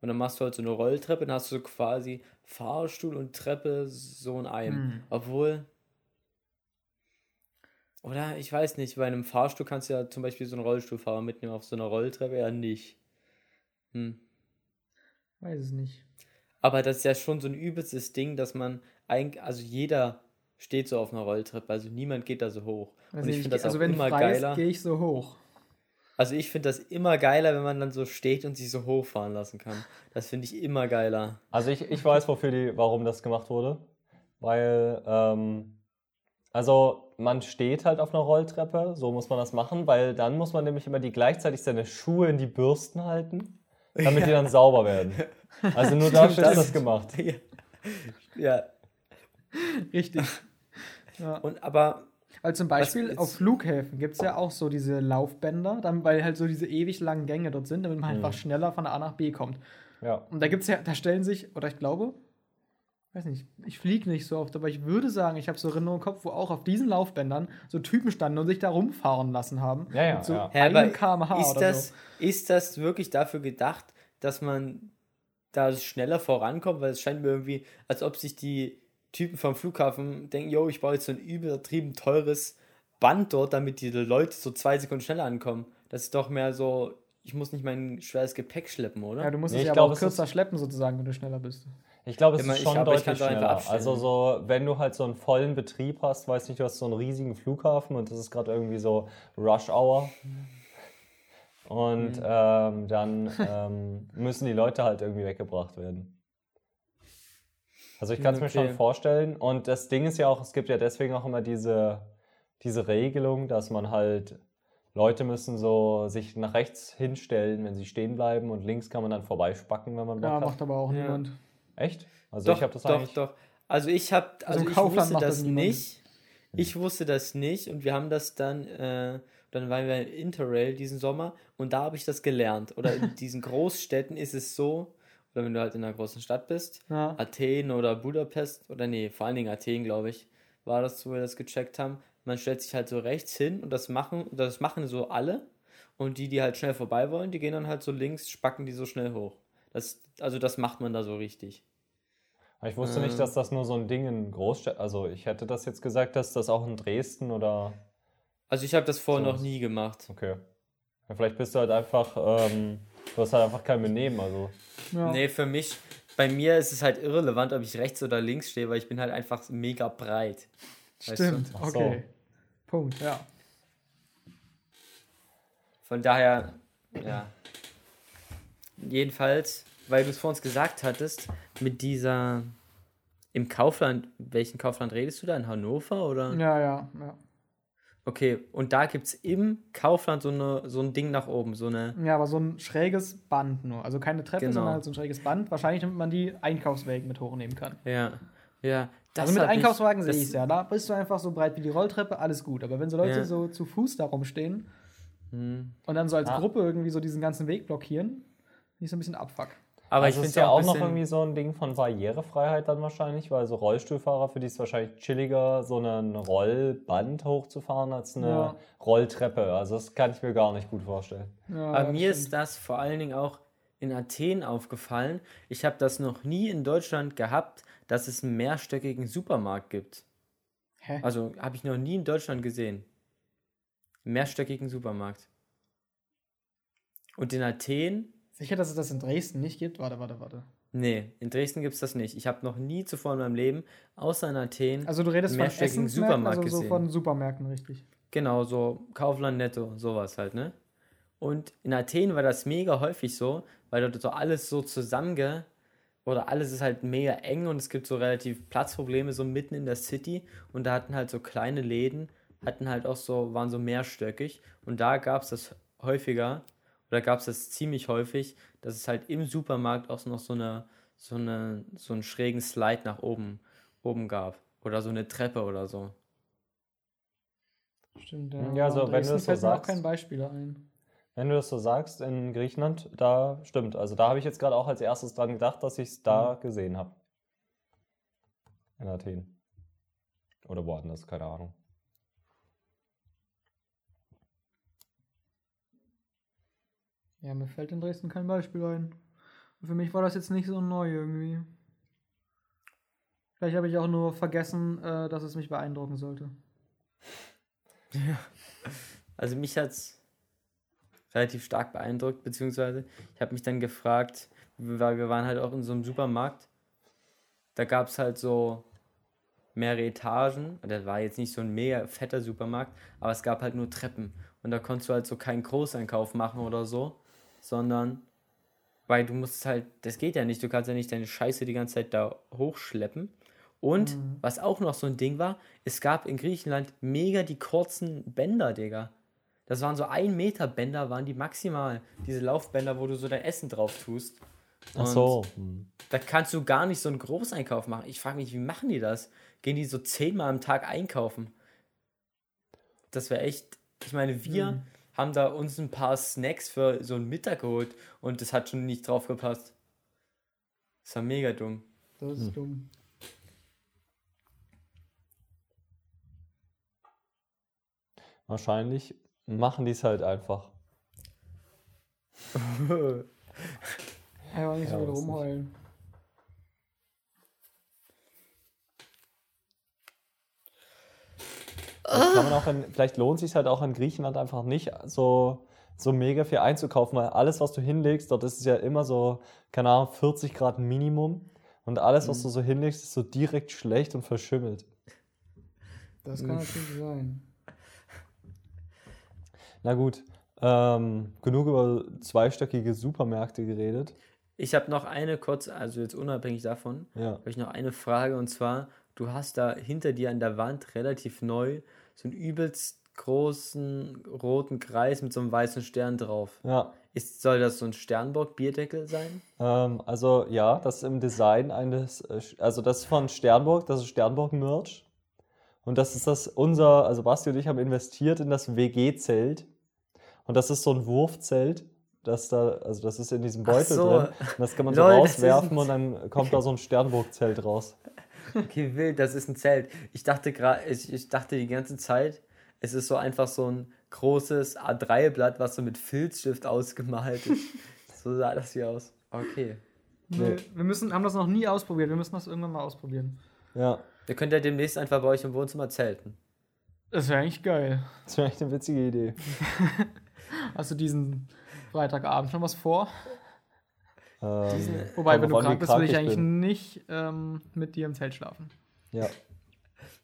Und dann machst du halt so eine Rolltreppe, dann hast du quasi Fahrstuhl und Treppe so in einem. Hm. Obwohl. Oder ich weiß nicht, bei einem Fahrstuhl kannst du ja zum Beispiel so einen Rollstuhlfahrer mitnehmen, auf so einer Rolltreppe ja nicht. Hm. Weiß es nicht. Aber das ist ja schon so ein übelstes Ding, dass man eigentlich, also jeder steht so auf einer Rolltreppe, also niemand geht da so hoch. Also und ich finde das also auch wenn immer geiler. gehe ich so hoch. Also ich finde das immer geiler, wenn man dann so steht und sich so hochfahren lassen kann. Das finde ich immer geiler. Also ich, ich weiß, wofür die, warum das gemacht wurde. Weil, ähm, also man steht halt auf einer Rolltreppe, so muss man das machen, weil dann muss man nämlich immer die gleichzeitig seine Schuhe in die Bürsten halten, damit ja. die dann sauber werden. Also nur dafür ist das gemacht. Ja. ja. Richtig. Ja. Und aber. Weil zum Beispiel auf Flughäfen gibt es ja auch so diese Laufbänder, dann, weil halt so diese ewig langen Gänge dort sind, damit man mhm. einfach schneller von A nach B kommt. Ja. Und da gibt es ja, da stellen sich, oder ich glaube, weiß nicht, ich fliege nicht so oft, aber ich würde sagen, ich habe so Erinnerungen im Kopf, wo auch auf diesen Laufbändern so Typen standen und sich da rumfahren lassen haben. Ja, ja. Mit so ja. einem kmh ist das, so. Ist das wirklich dafür gedacht, dass man da schneller vorankommt? Weil es scheint mir irgendwie, als ob sich die Typen vom Flughafen denken, yo, ich baue jetzt so ein übertrieben teures Band dort, damit die Leute so zwei Sekunden schneller ankommen. Das ist doch mehr so, ich muss nicht mein schweres Gepäck schleppen, oder? Ja, du musst nee, es ja aber auch kürzer schleppen sozusagen, wenn du schneller bist. Ich glaube, es Immer, ist schon glaub, deutlich schneller. Also so, wenn du halt so einen vollen Betrieb hast, weißt nicht, du hast so einen riesigen Flughafen und das ist gerade irgendwie so Rush Hour. Und mhm. ähm, dann ähm, müssen die Leute halt irgendwie weggebracht werden. Also ich kann es okay. mir schon vorstellen. Und das Ding ist ja auch, es gibt ja deswegen auch immer diese, diese Regelung, dass man halt, Leute müssen so sich nach rechts hinstellen, wenn sie stehen bleiben und links kann man dann vorbeispacken, wenn man Bock ja, hat. Ja, macht aber auch ja. niemand. Echt? Also doch, ich habe das doch, eigentlich... Doch, Also ich habe, also, also ich wusste das, das nicht. Ich wusste das nicht und wir haben das dann, äh, dann waren wir in Interrail diesen Sommer und da habe ich das gelernt. Oder in diesen Großstädten ist es so, oder wenn du halt in einer großen Stadt bist, ja. Athen oder Budapest, oder nee, vor allen Dingen Athen, glaube ich, war das, wo wir das gecheckt haben. Man stellt sich halt so rechts hin und das machen, das machen so alle. Und die, die halt schnell vorbei wollen, die gehen dann halt so links, spacken die so schnell hoch. Das, also das macht man da so richtig. Ich wusste ähm. nicht, dass das nur so ein Ding in Großstädten, also ich hätte das jetzt gesagt, dass das auch in Dresden oder... Also ich habe das vorher so noch nie gemacht. Okay. Ja, vielleicht bist du halt einfach ähm, Du hast halt einfach kein Benehmen, also. Ja. Nee, für mich, bei mir ist es halt irrelevant, ob ich rechts oder links stehe, weil ich bin halt einfach mega breit. Stimmt, weißt du? okay. Punkt, ja. Von daher, ja. jedenfalls, weil du es vor uns gesagt hattest, mit dieser im Kaufland, welchen Kaufland redest du da? In Hannover oder? Ja, ja, ja. Okay, und da gibt es im Kaufland so, eine, so ein Ding nach oben, so eine. Ja, aber so ein schräges Band nur. Also keine Treppe, genau. sondern halt so ein schräges Band. Wahrscheinlich, damit man die Einkaufswägen mit hochnehmen kann. Ja, ja. also mit Einkaufswagen sehe ich es ja. Da bist du einfach so breit wie die Rolltreppe, alles gut. Aber wenn so Leute ja. so zu Fuß da rumstehen hm. und dann so als ah. Gruppe irgendwie so diesen ganzen Weg blockieren, ist so ein bisschen Abfuck. Aber also ich finde ja auch noch irgendwie so ein Ding von Barrierefreiheit dann wahrscheinlich, weil so Rollstuhlfahrer für die ist wahrscheinlich chilliger, so ein Rollband hochzufahren als eine ja. Rolltreppe. Also das kann ich mir gar nicht gut vorstellen. Ja, Aber mir stimmt. ist das vor allen Dingen auch in Athen aufgefallen. Ich habe das noch nie in Deutschland gehabt, dass es einen mehrstöckigen Supermarkt gibt. Hä? Also habe ich noch nie in Deutschland gesehen. Mehrstöckigen Supermarkt. Und in Athen Sicher, dass es das in Dresden nicht gibt? Warte, warte, warte. Nee, in Dresden gibt es das nicht. Ich habe noch nie zuvor in meinem Leben, außer in Athen, also du redest von Essensmärkten, also so von Supermärkten, richtig? Genau, so Kaufland Netto, sowas halt, ne? Und in Athen war das mega häufig so, weil dort so alles so zusammenge oder alles ist halt mega eng und es gibt so relativ Platzprobleme so mitten in der City und da hatten halt so kleine Läden, hatten halt auch so, waren so mehrstöckig und da gab es das häufiger, oder gab es das ziemlich häufig, dass es halt im Supermarkt auch noch so eine, so eine, so einen schrägen Slide nach oben, oben gab. Oder so eine Treppe oder so. Stimmt, ja. ja also wenn du das so sagst. auch kein Beispiel ein. Wenn du das so sagst, in Griechenland, da stimmt. Also da habe ich jetzt gerade auch als erstes dran gedacht, dass ich es da mhm. gesehen habe. In Athen. Oder woanders, keine Ahnung. Ja, mir fällt in Dresden kein Beispiel ein. für mich war das jetzt nicht so neu irgendwie. Vielleicht habe ich auch nur vergessen, äh, dass es mich beeindrucken sollte. Ja. Also mich hat es relativ stark beeindruckt, beziehungsweise ich habe mich dann gefragt, weil wir waren halt auch in so einem Supermarkt. Da gab es halt so mehrere Etagen. Das war jetzt nicht so ein mega fetter Supermarkt, aber es gab halt nur Treppen. Und da konntest du halt so keinen Großeinkauf machen oder so sondern weil du musst halt, das geht ja nicht, du kannst ja nicht deine Scheiße die ganze Zeit da hochschleppen. Und mhm. was auch noch so ein Ding war, es gab in Griechenland mega die kurzen Bänder, Digga. Das waren so ein Meter Bänder, waren die maximal. Diese Laufbänder, wo du so dein Essen drauf tust. Und Ach so. Hm. Da kannst du gar nicht so einen Großeinkauf machen. Ich frage mich, wie machen die das? Gehen die so zehnmal am Tag einkaufen? Das wäre echt. Ich meine, wir, mhm haben da uns ein paar Snacks für so einen Mittag geholt und das hat schon nicht drauf gepasst. Das war mega dumm. Das ist hm. dumm. Wahrscheinlich machen die es halt einfach. ja, nicht so ja, rumheulen. Das kann man auch in, vielleicht lohnt es sich halt auch in Griechenland einfach nicht so, so mega viel einzukaufen, weil alles, was du hinlegst, dort ist es ja immer so, keine Ahnung, 40 Grad Minimum. Und alles, was mhm. du so hinlegst, ist so direkt schlecht und verschimmelt. Das kann natürlich sein. Na gut, ähm, genug über zweistöckige Supermärkte geredet. Ich habe noch eine kurz, also jetzt unabhängig davon, ja. habe ich noch eine Frage und zwar, du hast da hinter dir an der Wand relativ neu so einen übelst großen roten Kreis mit so einem weißen Stern drauf. Ja. Ist, soll das so ein Sternburg-Bierdeckel sein? Ähm, also ja, das ist im Design eines, äh, also das ist von Sternburg, das ist Sternburg-Merch. Und das ist das unser, also Basti und ich haben investiert in das WG-Zelt. Und das ist so ein Wurfzelt, das da, also das ist in diesem Beutel so. drin. Und das kann man so Lol, rauswerfen und dann kommt da so ein Sternburg-Zelt raus. Okay, wild, das ist ein Zelt. Ich dachte gerade, ich, ich dachte die ganze Zeit, es ist so einfach so ein großes A3-Blatt, was so mit Filzstift ausgemalt ist. so sah das hier aus. Okay. Nee, wir müssen, haben das noch nie ausprobiert. Wir müssen das irgendwann mal ausprobieren. Ja. Ihr könnt ja demnächst einfach bei euch im Wohnzimmer zelten. Das wäre eigentlich geil. Das wäre echt eine witzige Idee. Hast du diesen Freitagabend schon was vor? Ähm, Wobei, wenn du krank bist, will ich eigentlich bin. nicht ähm, mit dir im Zelt schlafen. Ja.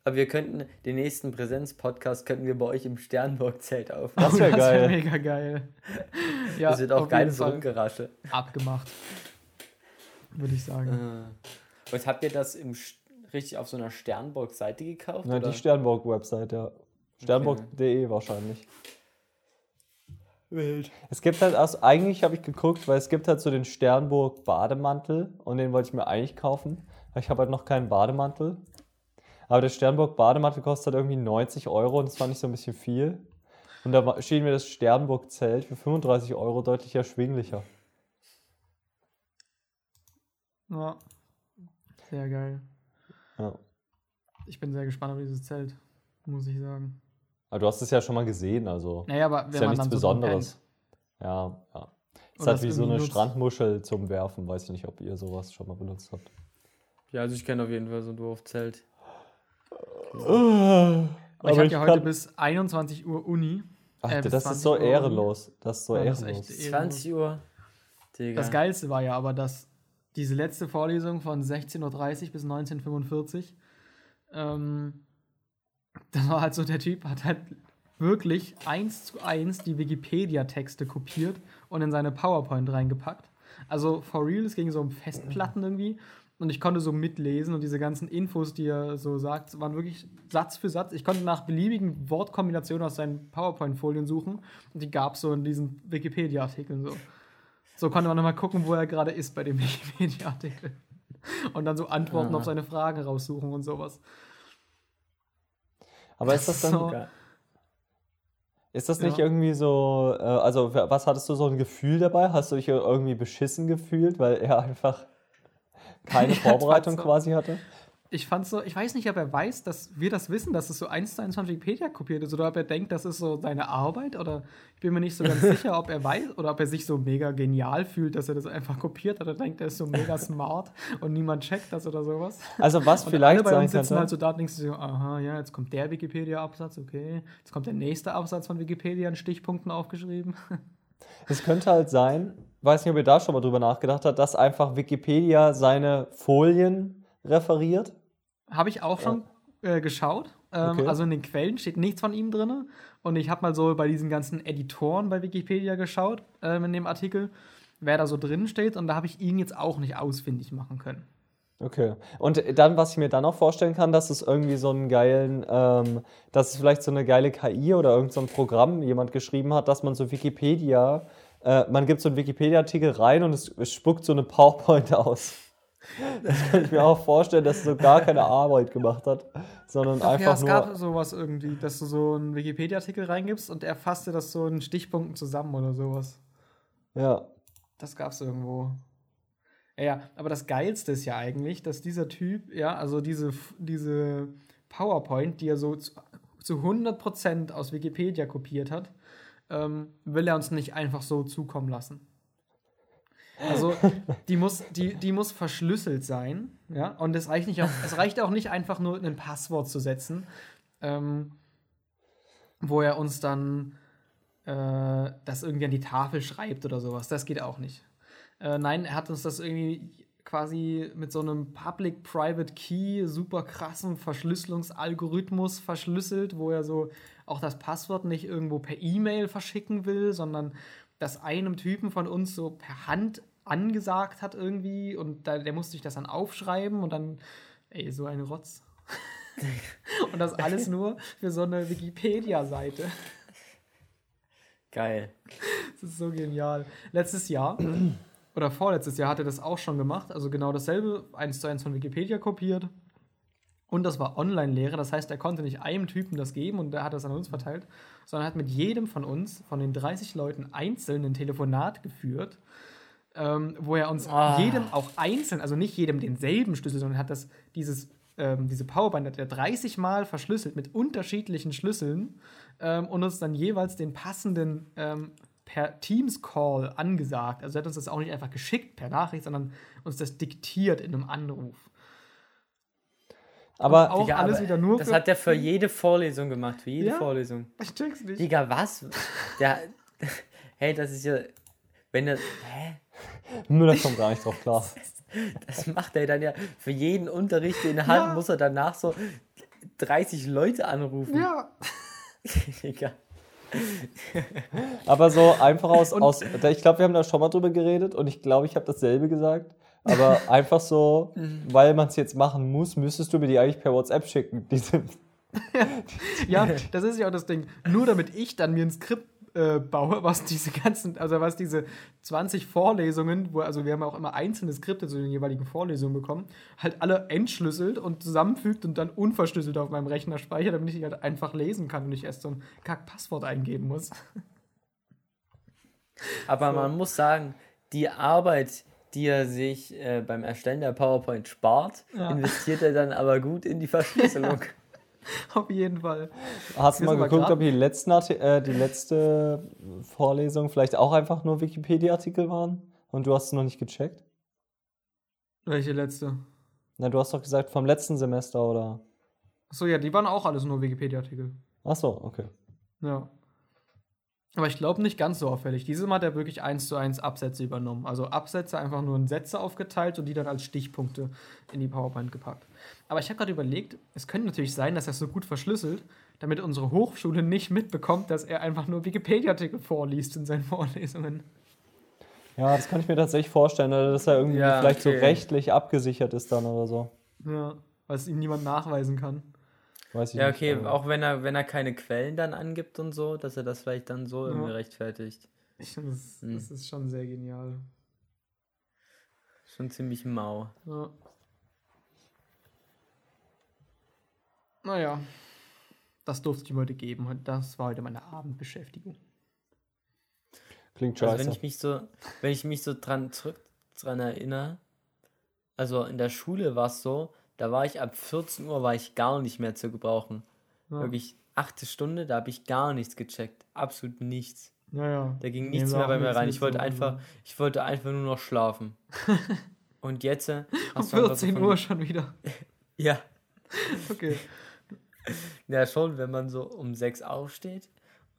Aber wir könnten den nächsten Präsenz-Podcast könnten wir bei euch im Sternburg-Zelt aufnehmen. Das wäre oh, geil. Wär mega geil. Ja, das wird auch geiles Rumgerasche. Abgemacht. Würde ich sagen. Äh. Und habt ihr das im, richtig auf so einer Sternburg-Seite gekauft? Ja, oder? die Sternburg-Website, ja. Sternburg.de okay. wahrscheinlich. Wild. Es gibt halt, also eigentlich habe ich geguckt, weil es gibt halt so den Sternburg Bademantel und den wollte ich mir eigentlich kaufen. Ich habe halt noch keinen Bademantel. Aber der Sternburg Bademantel kostet halt irgendwie 90 Euro und das fand ich so ein bisschen viel. Und da schien mir das Sternburg Zelt für 35 Euro deutlich erschwinglicher. Ja, sehr geil. Ja. Ich bin sehr gespannt auf dieses Zelt, muss ich sagen. Aber du hast es ja schon mal gesehen, also. Naja, aber ist ja nichts Besonderes. So ja, ja. Ist halt wie so eine nutzt. Strandmuschel zum Werfen. Weiß ich nicht, ob ihr sowas schon mal benutzt habt. Ja, also ich kenne auf jeden Fall so ein Dorfzelt. Okay. Aber, aber ich habe ja heute bis 21 Uhr Uni. Ach, äh, das ist so Uhr ehrenlos. Das ist so ja, ehrenlos. Ist 20 Uhr. Digga. Das Geilste war ja aber, dass diese letzte Vorlesung von 16.30 Uhr bis 19.45 Uhr, ähm, da war halt so, der Typ hat halt wirklich eins zu eins die Wikipedia-Texte kopiert und in seine PowerPoint reingepackt. Also for real, es ging so um Festplatten irgendwie. Und ich konnte so mitlesen und diese ganzen Infos, die er so sagt, waren wirklich Satz für Satz. Ich konnte nach beliebigen Wortkombinationen aus seinen PowerPoint-Folien suchen und die gab es so in diesen Wikipedia-Artikeln so. So konnte man nochmal gucken, wo er gerade ist bei dem Wikipedia-Artikel. Und dann so Antworten Aha. auf seine Fragen raussuchen und sowas. Aber das ist das dann. So ist das nicht ja. irgendwie so, äh, also was hattest du so ein Gefühl dabei? Hast du dich irgendwie beschissen gefühlt, weil er einfach keine Vorbereitung quasi hatte? Ich fand so, ich weiß nicht, ob er weiß, dass wir das wissen, dass es so eins zu eins von Wikipedia kopiert ist oder ob er denkt, das ist so seine Arbeit oder ich bin mir nicht so ganz sicher, ob er weiß oder ob er sich so mega genial fühlt, dass er das einfach kopiert oder denkt, er ist so mega smart und niemand checkt das oder sowas. Also was und vielleicht alle bei uns sitzen könnte. halt so da und denkst so, aha, ja, jetzt kommt der Wikipedia-Absatz, okay, jetzt kommt der nächste Absatz von Wikipedia in Stichpunkten aufgeschrieben. Es könnte halt sein, weiß nicht, ob ihr da schon mal drüber nachgedacht habt, dass einfach Wikipedia seine Folien referiert habe ich auch schon äh, geschaut. Ähm, okay. Also in den Quellen steht nichts von ihm drin. Und ich habe mal so bei diesen ganzen Editoren bei Wikipedia geschaut, ähm, in dem Artikel, wer da so drin steht. Und da habe ich ihn jetzt auch nicht ausfindig machen können. Okay. Und dann, was ich mir dann auch vorstellen kann, dass es irgendwie so einen geilen, ähm, dass es vielleicht so eine geile KI oder irgendein so Programm jemand geschrieben hat, dass man so Wikipedia, äh, man gibt so einen Wikipedia-Artikel rein und es, es spuckt so eine PowerPoint aus. Das kann ich mir auch vorstellen, dass er so gar keine Arbeit gemacht hat, sondern Ach einfach ja, es nur. gab sowas irgendwie, dass du so einen Wikipedia-Artikel reingibst und er fasste das so in Stichpunkten zusammen oder sowas. Ja. Das gab's irgendwo. Ja, aber das Geilste ist ja eigentlich, dass dieser Typ, ja, also diese, diese PowerPoint, die er so zu, zu 100% aus Wikipedia kopiert hat, ähm, will er uns nicht einfach so zukommen lassen. Also die muss, die, die muss verschlüsselt sein, ja. Und es reicht nicht auch, es reicht auch nicht einfach nur ein Passwort zu setzen, ähm, wo er uns dann äh, das irgendwie an die Tafel schreibt oder sowas. Das geht auch nicht. Äh, nein, er hat uns das irgendwie quasi mit so einem Public-Private Key super krassen Verschlüsselungsalgorithmus verschlüsselt, wo er so auch das Passwort nicht irgendwo per E-Mail verschicken will, sondern das einem Typen von uns so per Hand angesagt hat irgendwie und da, der musste sich das dann aufschreiben und dann, ey, so ein Rotz. und das alles nur für so eine Wikipedia-Seite. Geil. Das ist so genial. Letztes Jahr oder vorletztes Jahr hat er das auch schon gemacht, also genau dasselbe, eins zu eins von Wikipedia kopiert. Und das war Online-Lehre, das heißt, er konnte nicht einem Typen das geben und der hat das an uns verteilt, sondern hat mit jedem von uns, von den 30 Leuten einzeln ein Telefonat geführt, ähm, wo er uns oh. jedem auch einzeln, also nicht jedem denselben Schlüssel, sondern hat das, dieses, ähm, diese Powerbind hat er 30 Mal verschlüsselt mit unterschiedlichen Schlüsseln ähm, und uns dann jeweils den passenden ähm, per Teams-Call angesagt. Also er hat uns das auch nicht einfach geschickt per Nachricht, sondern uns das diktiert in einem Anruf. Aber auch Digga, alles aber wieder nur. Das hat er für jede Vorlesung gemacht, für jede ja, Vorlesung. Ich check's nicht. Digga, was? Der, hey, das ist ja. Wenn er. Hä? Müller kommt gar nicht drauf klar. Das macht er dann ja für jeden Unterricht, den er hat, ja. muss er danach so 30 Leute anrufen. Ja. Egal. Aber so einfach aus, aus ich glaube, wir haben da schon mal drüber geredet und ich glaube, ich habe dasselbe gesagt. Aber einfach so, weil man es jetzt machen muss, müsstest du mir die eigentlich per WhatsApp schicken. Diese, ja, das ist ja auch das Ding. Nur damit ich dann mir ein Skript äh, baue, was diese ganzen, also was diese 20 Vorlesungen, wo, also wir haben auch immer einzelne Skripte zu den jeweiligen Vorlesungen bekommen, halt alle entschlüsselt und zusammenfügt und dann unverschlüsselt auf meinem Rechner speichert, damit ich halt einfach lesen kann und nicht erst so ein Kack-Passwort eingeben muss. Aber so. man muss sagen, die Arbeit, die er sich äh, beim Erstellen der PowerPoint spart, ja. investiert er dann aber gut in die Verschlüsselung. Auf jeden Fall. Hast du mal geguckt, ob die, letzten, äh, die letzte Vorlesung vielleicht auch einfach nur Wikipedia-Artikel waren und du hast es noch nicht gecheckt? Welche letzte? Na, du hast doch gesagt vom letzten Semester, oder? Achso, ja, die waren auch alles nur Wikipedia-Artikel. Achso, okay. Ja. Aber ich glaube nicht ganz so auffällig. Dieses Mal hat er wirklich eins zu eins Absätze übernommen. Also Absätze einfach nur in Sätze aufgeteilt und die dann als Stichpunkte in die PowerPoint gepackt. Aber ich habe gerade überlegt, es könnte natürlich sein, dass er es so gut verschlüsselt, damit unsere Hochschule nicht mitbekommt, dass er einfach nur Wikipedia-Artikel vorliest in seinen Vorlesungen. Ja, das kann ich mir tatsächlich vorstellen, dass er irgendwie ja, vielleicht okay. so rechtlich abgesichert ist dann oder so. Ja, weil es ihm niemand nachweisen kann. Weiß ich ja, nicht, okay, auch wenn er, wenn er keine Quellen dann angibt und so, dass er das vielleicht dann so ja. irgendwie rechtfertigt. Ich finde, das, hm. das ist schon sehr genial. Schon ziemlich mau. Ja. Naja, das durfte ich ihm heute geben. Das war heute meine Abendbeschäftigung. Klingt scheiße. Also wenn ich mich so, wenn ich mich so dran zurück dran erinnere, also in der Schule war es so, da war ich ab 14 Uhr war ich gar nicht mehr zu gebrauchen. Ja. Wirklich achte Stunde, da habe ich gar nichts gecheckt. Absolut nichts. Ja, ja. Da ging nichts mehr bei mir rein. Ich wollte einfach, ich wollte einfach nur noch schlafen. Und jetzt äh, um 14 Uhr schon wieder. ja. Okay. Ja, schon, wenn man so um 6 aufsteht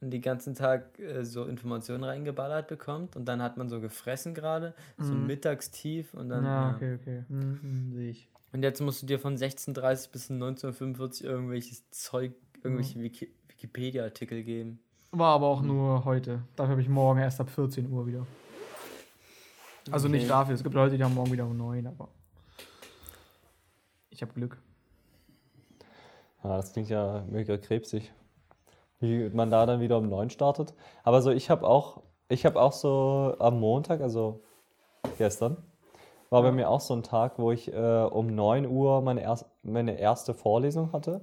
und den ganzen Tag äh, so Informationen reingeballert bekommt und dann hat man so gefressen gerade, mhm. so mittagstief und dann. Ja, okay, okay. Mhm, mhm sehe ich. Und jetzt musst du dir von 1630 bis 1945 irgendwelches Zeug, irgendwelche mhm. Wikipedia-Artikel geben. War aber auch nur heute. Dafür habe ich morgen erst ab 14 Uhr wieder. Also okay. nicht dafür. Es gibt Leute, die haben morgen wieder um 9, aber ich habe Glück. Ja, das klingt ja mega krebsig. Wie man da dann wieder um 9 startet. Aber so, ich habe auch, ich habe auch so am Montag, also gestern, war bei mir auch so ein Tag, wo ich äh, um 9 Uhr meine, erst, meine erste Vorlesung hatte.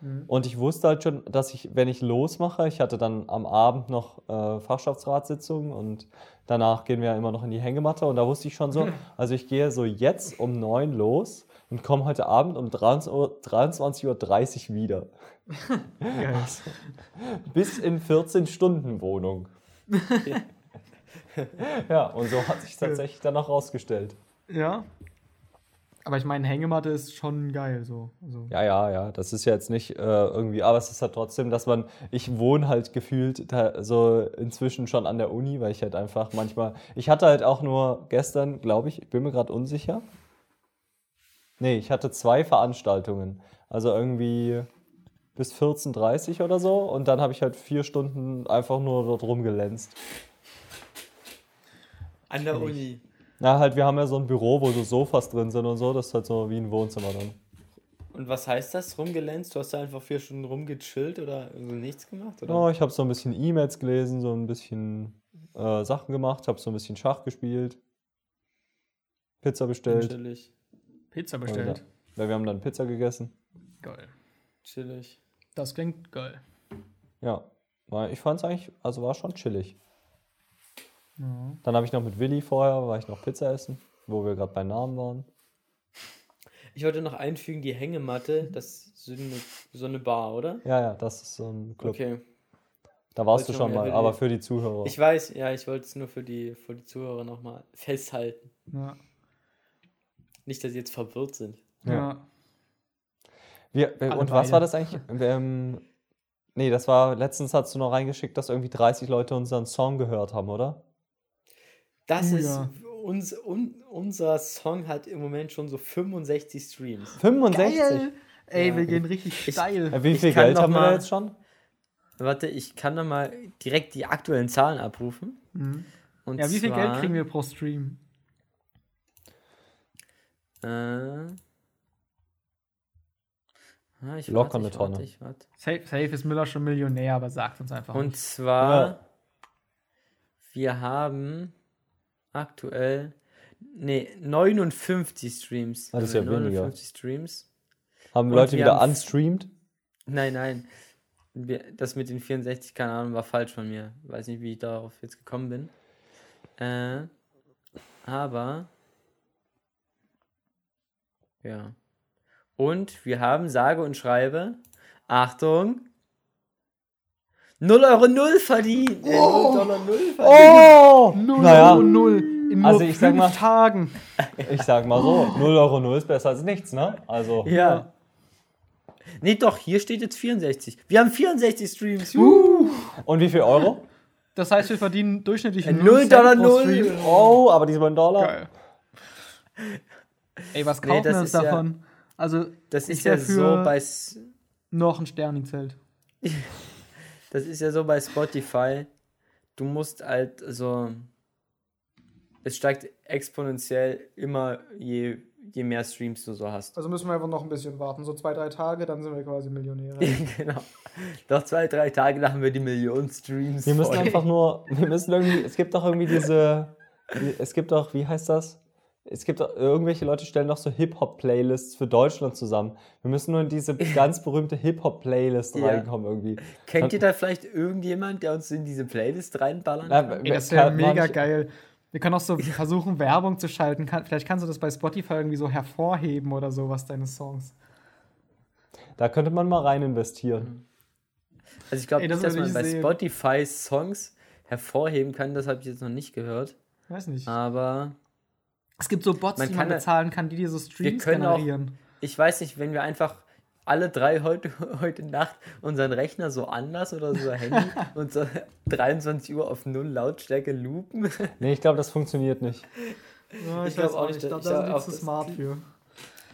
Mhm. Und ich wusste halt schon, dass ich, wenn ich losmache, ich hatte dann am Abend noch äh, Fachschaftsratssitzung und danach gehen wir ja immer noch in die Hängematte. Und da wusste ich schon so, also ich gehe so jetzt um 9 los und komme heute Abend um 23.30 Uhr wieder. Bis in 14 Stunden Wohnung. ja, und so hat sich tatsächlich dann auch rausgestellt. Ja. Aber ich meine, Hängematte ist schon geil so. Also. Ja, ja, ja. Das ist ja jetzt nicht äh, irgendwie, aber es ist halt trotzdem, dass man, ich wohne halt gefühlt da, so inzwischen schon an der Uni, weil ich halt einfach manchmal, ich hatte halt auch nur gestern, glaube ich, ich bin mir gerade unsicher. Nee, ich hatte zwei Veranstaltungen. Also irgendwie bis 14.30 Uhr oder so und dann habe ich halt vier Stunden einfach nur dort rumgelänzt. An der Uni. Na, halt, wir haben ja so ein Büro, wo so Sofas drin sind und so. Das ist halt so wie ein Wohnzimmer dann. Und was heißt das, rumgelänzt? Du hast da einfach vier Stunden rumgechillt oder so nichts gemacht? Oder? Ja, ich habe so ein bisschen E-Mails gelesen, so ein bisschen äh, Sachen gemacht, habe so ein bisschen Schach gespielt, Pizza bestellt. Chillig. Pizza bestellt? Ja, wir haben dann Pizza gegessen. Geil. Chillig. Das klingt geil. Ja, ich fand es eigentlich, also war schon chillig. Dann habe ich noch mit Willi vorher, war ich noch Pizza essen, wo wir gerade bei Namen waren. Ich wollte noch einfügen, die Hängematte, das ist so eine, so eine Bar, oder? Ja, ja, das ist so ein Club. Okay. Da warst du schon mal, aber für die Zuhörer. Ich weiß, ja, ich wollte es nur für die, für die Zuhörer nochmal festhalten. Ja. Nicht, dass sie jetzt verwirrt sind. Ja. ja. Wir, äh, und was war das eigentlich? Ähm, nee, das war, letztens hast du noch reingeschickt, dass irgendwie 30 Leute unseren Song gehört haben, oder? Das oh, ist ja. uns, un, unser Song hat im Moment schon so 65 Streams. 65? Geil. Ey, wir gehen richtig Ich- steil. Wie viel kann Geld haben wir mal- da jetzt schon? Warte, ich kann noch mal direkt die aktuellen Zahlen abrufen. Mhm. Und Ja, wie viel zwar, Geld kriegen wir pro Stream? Äh, ah, ich Locker warte, eine Tonne. Warte, ich warte. Safe, safe ist Müller schon Millionär, aber sagt uns einfach Und nicht. zwar, Ja. wir haben aktuell, nee, 59 Streams. Ah, das ist Haben wir ja weniger. 59 Streams. Haben Und Leute wieder haben- unstreamed? Nein, nein. Das mit den 64, keine Ahnung, war falsch von mir. Weiß nicht, wie ich darauf jetzt gekommen bin. Äh, aber. Ja. Und wir haben sage und schreibe. Achtung. 0 Euro 0 verdient. Äh, 0 Dollar 0 verdient. Oh! Null naja, Euro null in nur Also ich sag mal- Tagen. ich sag mal so, 0 Euro 0 ist besser als nichts, ne? Also, Ja. Nee, doch, hier steht jetzt 64. Wir haben 64 Streams. Juhu. und wie viel Euro? Das heißt, wir verdienen durchschnittlich Äh, null null Cent Dollar pro null. Stream. Oh, aber diesmal ein Dollar. Geil. Ey, was Nee, kaufen das wir uns ist ja- davon? Also, Das Ist ja für- so bei noch ein Sterni-Zelt. Das ist ja so bei Spotify. Du musst halt so. Es steigt exponentiell immer, je, je mehr Streams du so hast. Also müssen wir einfach noch ein bisschen warten. So zwei, drei Tage, dann sind wir quasi Millionäre. genau. Doch zwei, drei Tage nach haben wir die Millionen Streams. Wir müssen voll. einfach nur, wir müssen irgendwie, es gibt doch irgendwie diese, es gibt doch, wie heißt das? Es gibt doch, irgendwelche Leute stellen doch so Hip-Hop-Playlists für Deutschland zusammen. Wir müssen nur in diese ganz berühmte Hip-Hop-Playlist Ja. reinkommen irgendwie. Kennt ihr da vielleicht irgendjemand, der uns in diese Playlist reinballern Na, kann? Ey, das wäre mega geil. Wir können auch so versuchen, Werbung zu schalten. Kann, vielleicht kannst du das bei Spotify irgendwie so hervorheben oder sowas, deine Songs. Da könnte man mal rein investieren. Also ich glaube das nicht, dass man bei sehen. Spotify Songs hervorheben kann. Das habe ich jetzt noch nicht gehört. Weiß nicht. Aber Es gibt so Bots, Man die kann man bezahlen kann, die dir so Streams können auch- generieren. ich weiß nicht, wenn wir einfach alle drei heute, heute Nacht unseren Rechner so anlassen oder so Handy und so 23 Uhr auf null Lautstärke loopen. Nee, ich glaube, das funktioniert nicht. Ja, ich glaub auch nicht, Ich glaube, ich da glaub sind auch, zu das- smart für.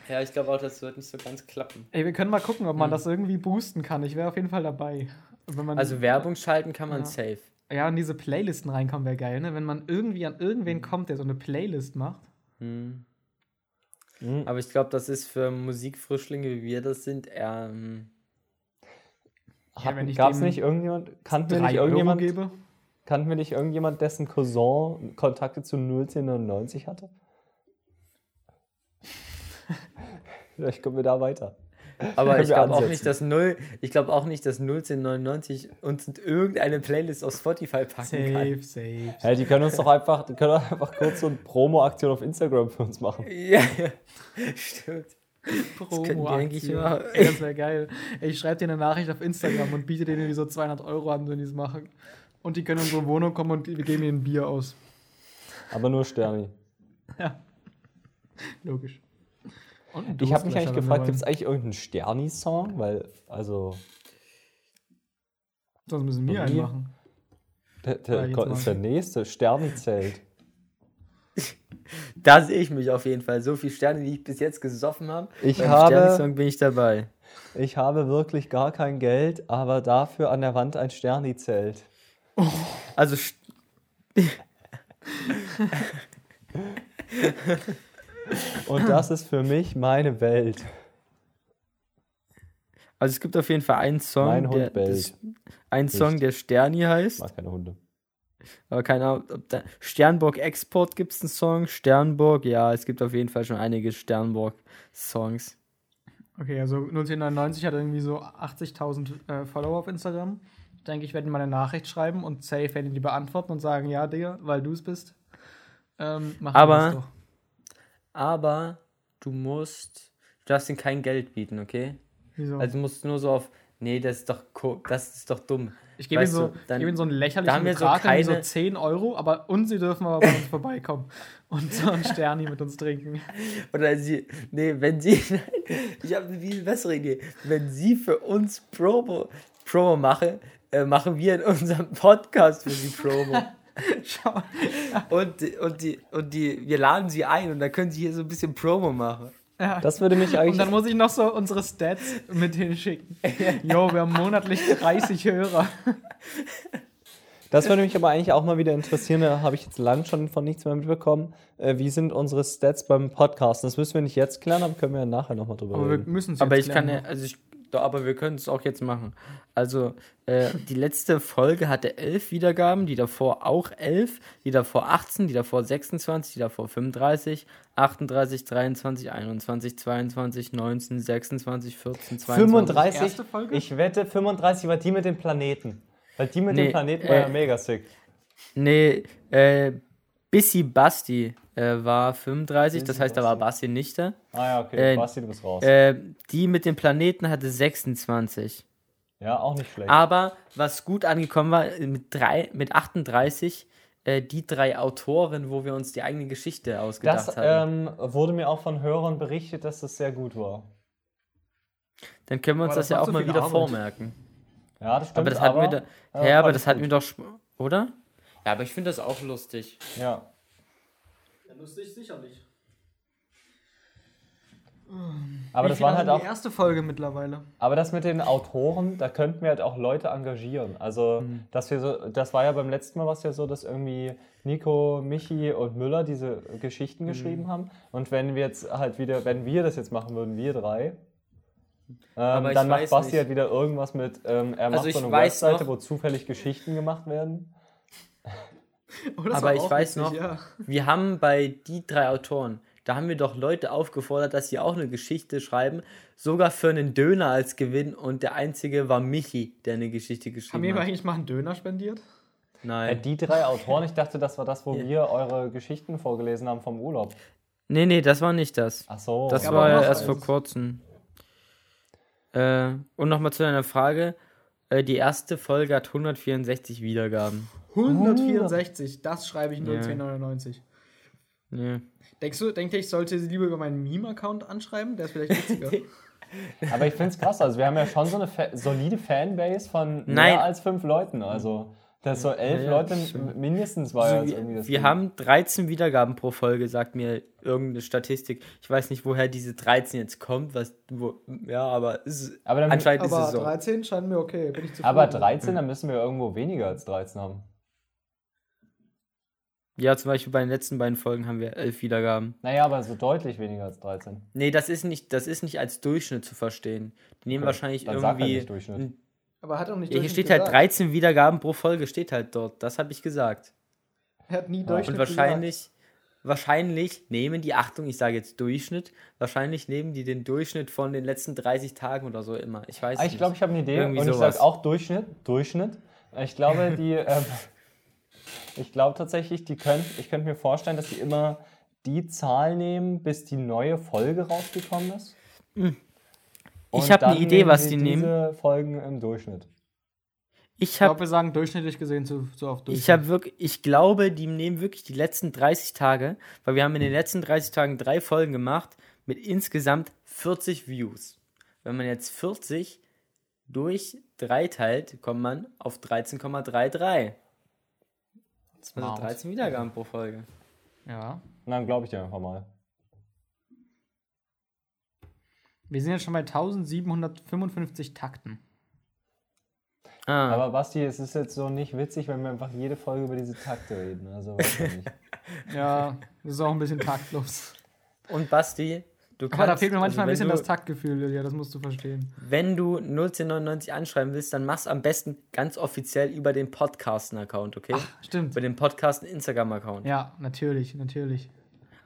Ja, ich glaube auch, das wird nicht so ganz klappen. Ey, wir können mal gucken, ob man Hm. das irgendwie boosten kann. Ich wäre auf jeden Fall dabei. Wenn man, Also Werbung schalten kann man Ja. safe. ja, in diese Playlisten reinkommen wäre geil, ne? Wenn man irgendwie an irgendwen kommt, der so eine Playlist macht. Hm. Hm. Aber ich glaube, das ist für Musikfrischlinge, wie wir das sind, eher. ähm, Ja, Gab es nicht irgendjemand, kannten wir Drei nicht irgendjemand, kannten wir nicht irgendjemand, dessen Cousin Kontakte zu 01099 hatte? Vielleicht kommen wir da weiter. Aber ich glaube auch nicht, dass 0, ich glaube auch nicht, dass 01099 uns in irgendeine Playlist auf Spotify packen kann. Safe, safe. Hey, die können uns doch einfach, die können einfach kurz so eine Promo-Aktion auf Instagram für uns machen. Ja, ja. Stimmt. eigentlich Promo-Aktion. machen. Ey, das wäre geil. Ey, ich schreibe dir eine Nachricht auf Instagram und biete denen irgendwie so 200 Euro an, wenn die es machen. Und die können in unsere Wohnung kommen und wir geben ihnen ein Bier aus. Aber nur Sterni. Ja. Logisch. Und Ich habe mich eigentlich gefragt, gibt es eigentlich irgendeinen Sterni-Song? Weil, also, Sonst müssen wir einen machen. der, der Gott ist der nächste, Sterni-Zelt. Da sehe ich mich auf jeden Fall. So viele Sterne, die ich bis jetzt gesoffen habe. Ich Beim habe- Sterni-Song bin ich dabei. Ich habe wirklich gar kein Geld, aber dafür an der Wand ein Sterni-Zelt. Also, st- Und das ist für mich meine Welt. also es gibt auf jeden Fall einen Song, Mein Hund der, bellt. das, ein Song, Nicht. der Sterni Ich heißt. mag keine Hunde. Aber keine Ahnung, ob da, Sternburg Export gibt es einen Song. Sternburg, ja, es gibt auf jeden Fall schon einige Sternburg-Songs. Okay, also 01099 hat irgendwie so 80.000 äh, Follower auf Instagram. Ich denke, ich werde ihm mal eine Nachricht schreiben und safe werden die beantworten und sagen, ja, Digga, weil du es bist. Ähm, machen wir Aber- das doch. Aber du musst, du darfst ihm kein Geld bieten, okay? Wieso? Also du musst nur so auf, nee, das ist doch, das ist doch dumm. ich gebe ihm so, du, gebe ihm so einen da lächerlichen haben wir so Betrag, so keine- 10 Euro, aber und sie dürfen aber bei uns vorbeikommen und so einen Sterni mit uns trinken. Oder sie, nee, wenn sie, ich habe eine viel bessere Idee. Wenn sie für uns Promo, Promo machen, äh, machen wir in unserem Podcast für sie Promo. Schau. und, und, die, und die, wir laden sie ein und dann können sie hier so ein bisschen Promo machen. Ja. Das würde mich eigentlich. Und dann muss ich noch so unsere Stats mit hinschicken. Jo, wir haben monatlich 30 Hörer. Das würde mich aber eigentlich auch mal wieder interessieren. Da habe ich jetzt lang schon von nichts mehr mitbekommen. Äh, wie sind unsere Stats beim Podcast? Das müssen wir nicht jetzt klären, aber können wir ja nachher nochmal drüber aber reden. Wir müssen es Aber ich klären. kann ja, also ich aber wir können es auch jetzt machen. Also, äh, die letzte Folge hatte elf Wiedergaben, die davor auch elf, die davor 18, die davor 26, die davor 35, 38, 23, 21, 22, 19, 26, 14, 22. 35? Ich wette, 35 war die mit dem Planeten. Weil die mit nee, dem Planeten äh, war ja mega sick. Nee, äh, Bissy Basti äh, war 35, das heißt, da war Basti nicht da. Ah ja, okay, äh, Basti, du bist raus. Äh, die mit dem Planeten hatte 26. Ja, auch nicht schlecht. Aber was gut angekommen war, mit, drei, mit 38, äh, die drei Autoren, wo wir uns die eigene Geschichte ausgedacht das, haben. Das ähm, wurde mir auch von Hörern berichtet, dass das sehr gut war. Dann können wir uns aber das, das ja auch so mal wieder Arbeit. vormerken. Ja, das stimmt. Aber das hatten aber, wir, da, ja, aber das hatten wir doch, oder? Ja, aber ich finde das auch lustig. Ja. Lustig sicherlich. Aber Wie das war halt auch die erste Folge mittlerweile. Aber das mit den Autoren, da könnten wir halt auch Leute engagieren. Also, mhm. dass wir so, das war ja beim letzten Mal was ja so, dass irgendwie Nico, Michi und Müller diese Geschichten mhm. geschrieben haben. Und wenn wir jetzt halt wieder, wenn wir das jetzt machen würden, wir drei, ähm, dann macht Basti nicht. halt wieder irgendwas mit, ähm, er also macht so eine Webseite, wo zufällig Geschichten gemacht werden. Oh, aber ich weiß witzig, noch, ja. wir haben bei die drei Autoren, da haben wir doch Leute aufgefordert, dass sie auch eine Geschichte schreiben, sogar für einen Döner als Gewinn und der einzige war Michi, der eine Geschichte geschrieben haben hat. Haben wir eigentlich mal einen Döner spendiert? Nein. Äh, die drei Autoren, ich dachte, das war das, wo ja. wir eure Geschichten vorgelesen haben vom Urlaub. Nee, nee, das war nicht das. Ach so. Das ja, war ja erst vor kurzem. Äh, und nochmal zu deiner Frage. Äh, die erste Folge hat 164 Wiedergaben. 164, das schreibe ich in 1099. Ja. Denkst du, denkt ihr, ich sollte sie lieber über meinen Meme-Account anschreiben? Der ist vielleicht witziger. Aber ich finde es krass, also wir haben ja schon so eine fa solide Fanbase von Nein. mehr als fünf Leuten. Also dass so elf ja, Leute mindestens war also irgendwie das. Wir Ding. haben 13 Wiedergaben pro Folge, sagt mir irgendeine Statistik. Ich weiß nicht, woher diese 13 jetzt kommt, was wo, ja, aber, ist, aber dann, anscheinend aber ist es so. 13 scheint mir okay, bin ich zufrieden. Aber 13, dann müssen wir irgendwo weniger als 13 haben. Ja, zum Beispiel bei den letzten beiden Folgen haben wir 11 Wiedergaben. Naja, aber so deutlich weniger als 13. Nee, das ist nicht, das ist nicht als Durchschnitt zu verstehen. Die nehmen okay, wahrscheinlich irgendwie. Sag halt nicht Durchschnitt. Aber hat er nicht ja, Hier steht halt gesagt. halt 13 Wiedergaben pro Folge, steht halt dort. Das habe ich gesagt. Er hat nie Durchschnitt Und wahrscheinlich, gesagt. wahrscheinlich nehmen die, Achtung, ich sage jetzt Durchschnitt, wahrscheinlich nehmen die den Durchschnitt von den letzten 30 Tagen oder so immer. Ich weiß ah, Ich glaube, ich habe eine Idee Irgendwie und sowas. ich sage auch Durchschnitt. Durchschnitt. Ich glaube, die, ähm, ich glaube tatsächlich, die können, ich könnte mir vorstellen, dass die immer die Zahl nehmen, bis die neue Folge rausgekommen ist. Mhm. Ich habe eine Idee, was die nehmen. Diese Folgen im Durchschnitt. Ich, ich glaube, wir sagen durchschnittlich gesehen zu, zu oft Durchschnitt. Ich, hab wirklich, ich glaube, die nehmen wirklich die letzten 30 Tage, weil wir haben in den letzten 30 Tagen drei Folgen gemacht mit insgesamt 40 Views. Wenn man jetzt 40 durch 3 teilt, kommt man auf 13,33. Sind 13 Wiedergaben pro Folge. Ja. dann glaube ich dir einfach mal. Wir sind jetzt schon bei 1755 Takten. Ah. Aber Basti, es ist jetzt so nicht witzig, wenn wir einfach jede Folge über diese Takte reden. Also weiß ich nicht. ja, das ist auch ein bisschen taktlos. Und Basti, du kannst. Aber da fehlt mir manchmal also ein bisschen du, das Taktgefühl, ja, das musst du verstehen. Wenn du 01099 anschreiben willst, dann mach's am besten ganz offiziell über den Podcasten-Account, okay? Ach, stimmt. Über den Podcasten-Instagram-Account. Ja, natürlich, natürlich.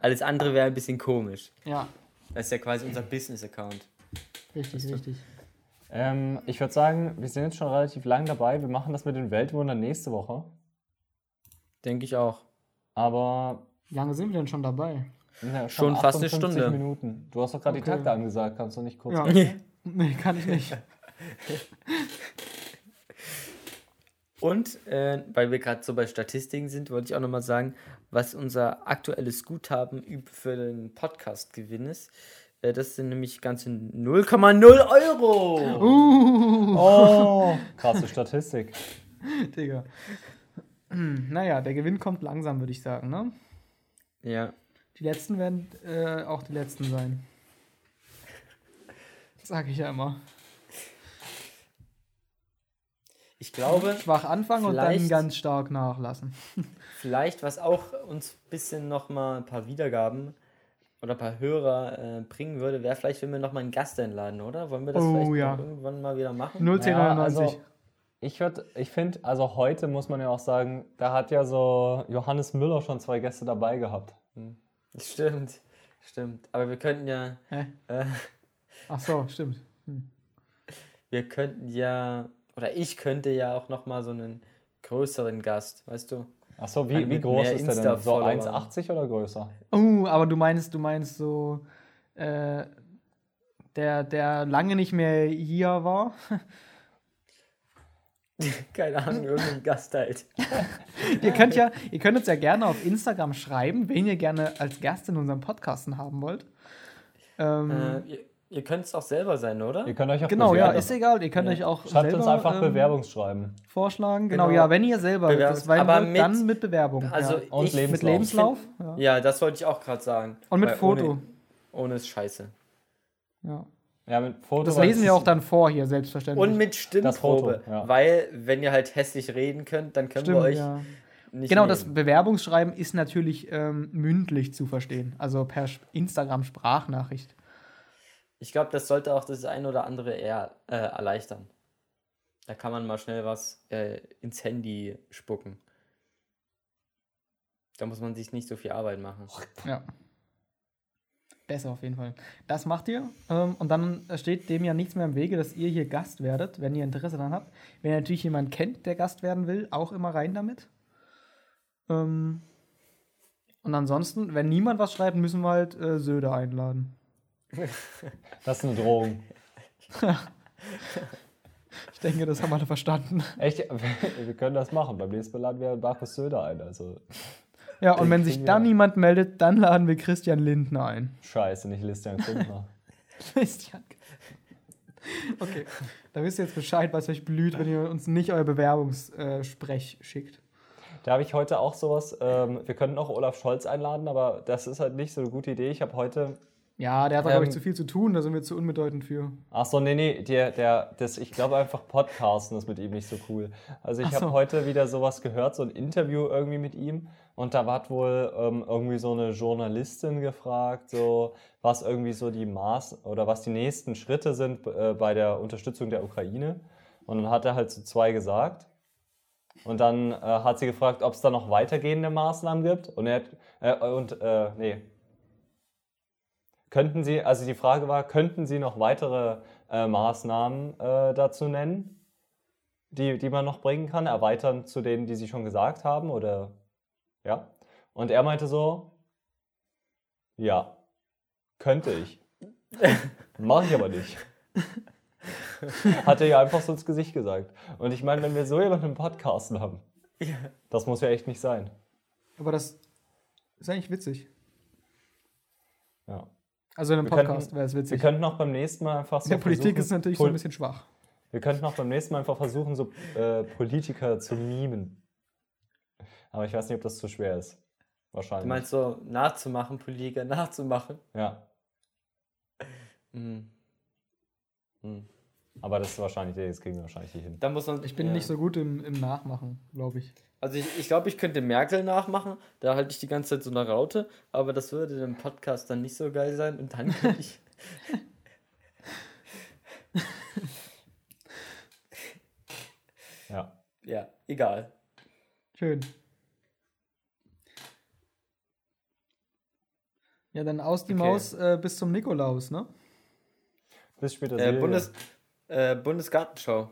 Alles andere wäre ein bisschen komisch. Ja, das ist ja quasi unser Business-Account. Richtig, richtig. Ähm, ich würde sagen, wir sind jetzt schon relativ lang dabei. Wir machen das mit den Weltwundern nächste Woche. Denke ich auch. Aber. Wie lange sind wir denn schon dabei? Ja, schon, schon fast eine Stunde. Minuten. Du hast doch gerade okay. die Takte angesagt. Kannst du nicht kurz. Ja. nee, kann ich nicht. Und äh, weil wir gerade so bei Statistiken sind, wollte ich auch nochmal sagen, was unser aktuelles Guthaben für den Podcast-Gewinn ist. Äh, das sind nämlich ganze 0,0 Euro. Uh. Oh, krasse Statistik. Digga. Hm, naja, der Gewinn kommt langsam, würde ich sagen, ne? Ja. Die letzten werden äh, auch die letzten sein. Sag ich ja immer. Ich glaube. Schwach anfangen und dann ganz stark nachlassen. Vielleicht, was auch uns ein bisschen nochmal ein paar Wiedergaben oder ein paar Hörer äh, bringen würde, wäre vielleicht, wenn wir nochmal einen Gast einladen, oder? Wollen wir das oh, vielleicht ja. irgendwann mal wieder machen? 01099. Ja, also, ich ich finde, also heute muss man ja auch sagen, da hat ja so Johannes Müller schon zwei Gäste dabei gehabt. Hm. Stimmt, stimmt. Aber wir könnten ja. Hä? Äh, Ach so, stimmt. Hm. Wir könnten ja, oder ich könnte ja auch nochmal so einen größeren Gast, weißt du? Ach so, wie, wie groß ist der denn? So 1,80 oder größer? Oh, aber du meinst, du meinst so, äh, der, der lange nicht mehr hier war. Keine Ahnung, irgendein Gast halt. ihr könnt ja, ihr könnt uns ja gerne auf Instagram schreiben, wen ihr gerne als Gast in unserem Podcasten haben wollt. Ähm, äh, ihr, ihr könnt es auch selber sein, oder? Ihr könnt euch auch Genau, bewerben. ja, ist egal. Ihr könnt ja. euch auch Schreibt selber, uns einfach ähm, Bewerbungsschreiben. Vorschlagen. Genau, genau, ja, wenn ihr selber Bewerbungs das aber mit, dann mit Bewerbung. Also ja. Und ich, Lebenslauf. mit Lebenslauf. Ja. ja. das wollte ich auch gerade sagen. Und mit Foto. Ohne, ohne ist scheiße. Ja. Ja, mit Foto. Das lesen wir auch dann vor hier, selbstverständlich. Und mit Stimmprobe. Foto, ja. Weil, wenn ihr halt hässlich reden könnt, dann können Stimmt, wir euch. Ja. Nicht genau, nehmen. das Bewerbungsschreiben ist natürlich ähm, mündlich zu verstehen, also per Instagram-Sprachnachricht. Ich glaube, das sollte auch das ein oder andere eher äh, erleichtern. Da kann man mal schnell was äh, ins Handy spucken. Da muss man sich nicht so viel Arbeit machen. Ja besser auf jeden Fall. Das macht ihr ähm, und dann steht dem ja nichts mehr im Wege, dass ihr hier Gast werdet, wenn ihr Interesse daran habt. Wenn ihr natürlich jemanden kennt, der Gast werden will, auch immer rein damit. Ähm, und ansonsten, wenn niemand was schreibt, müssen wir halt äh, Söder einladen. Das ist eine Drohung. ich denke, das haben alle verstanden. Echt? Wir können das machen. Beim nächsten Mal laden wir Markus Söder ein. Also. Ja, und wenn sich dann niemand meldet, dann laden wir Christian Lindner ein. Scheiße, nicht Christian Lindner. Christian. Okay, da wisst ihr jetzt Bescheid, was euch blüht, wenn ihr uns nicht euer Bewerbungssprech schickt. Da habe ich heute auch sowas. Ähm, wir könnten auch Olaf Scholz einladen, aber das ist halt nicht so eine gute Idee. Ich habe heute ja, der hat, ähm, glaube ich, zu viel zu tun, da sind wir zu unbedeutend für. Ach so, nee, nee, der, der, das, ich glaube einfach Podcasten ist mit ihm nicht so cool. Also ich so. habe heute wieder sowas gehört, so ein Interview irgendwie mit ihm und da hat wohl ähm, irgendwie so eine Journalistin gefragt, so was irgendwie so die Maß oder was die nächsten Schritte sind äh, bei der Unterstützung der Ukraine. Und dann hat er halt so zwei gesagt. Und dann äh, hat sie gefragt, ob es da noch weitergehende Maßnahmen gibt. Und er hat, äh, und, äh, nee, Könnten Sie, also die Frage war, könnten Sie noch weitere äh, Maßnahmen äh, dazu nennen, die, die man noch bringen kann, erweitern zu denen, die Sie schon gesagt haben? Oder ja? Und er meinte so, ja, könnte ich. Mache ich aber nicht. Hat er ja einfach so ins Gesicht gesagt. Und ich meine, wenn wir so jemanden im Podcast haben, das muss ja echt nicht sein. Aber das ist eigentlich witzig. Ja. Also in einem Podcast wäre es witzig. Wir könnten auch beim nächsten Mal einfach so. Der Politik ist natürlich so ein bisschen schwach. Wir könnten auch beim nächsten Mal einfach versuchen, so äh, Politiker zu mimen. Aber ich weiß nicht, ob das zu schwer ist. Wahrscheinlich. Du meinst so nachzumachen, Politiker nachzumachen? Ja. Hm. Hm. Aber das ist wahrscheinlich, das kriegen wir wahrscheinlich hier hin. Da muss man, ich bin ja. nicht so gut im, im Nachmachen, glaube ich. Also ich, ich glaube, ich könnte Merkel nachmachen. Da halte ich die ganze Zeit so eine Raute. Aber das würde im Podcast dann nicht so geil sein. Und dann könnte ich... ja. Ja, egal. Schön. Ja, dann aus die okay. Maus äh, bis zum Nikolaus, ne? Bis später. Äh, Bundes, äh, Bundesgartenschau.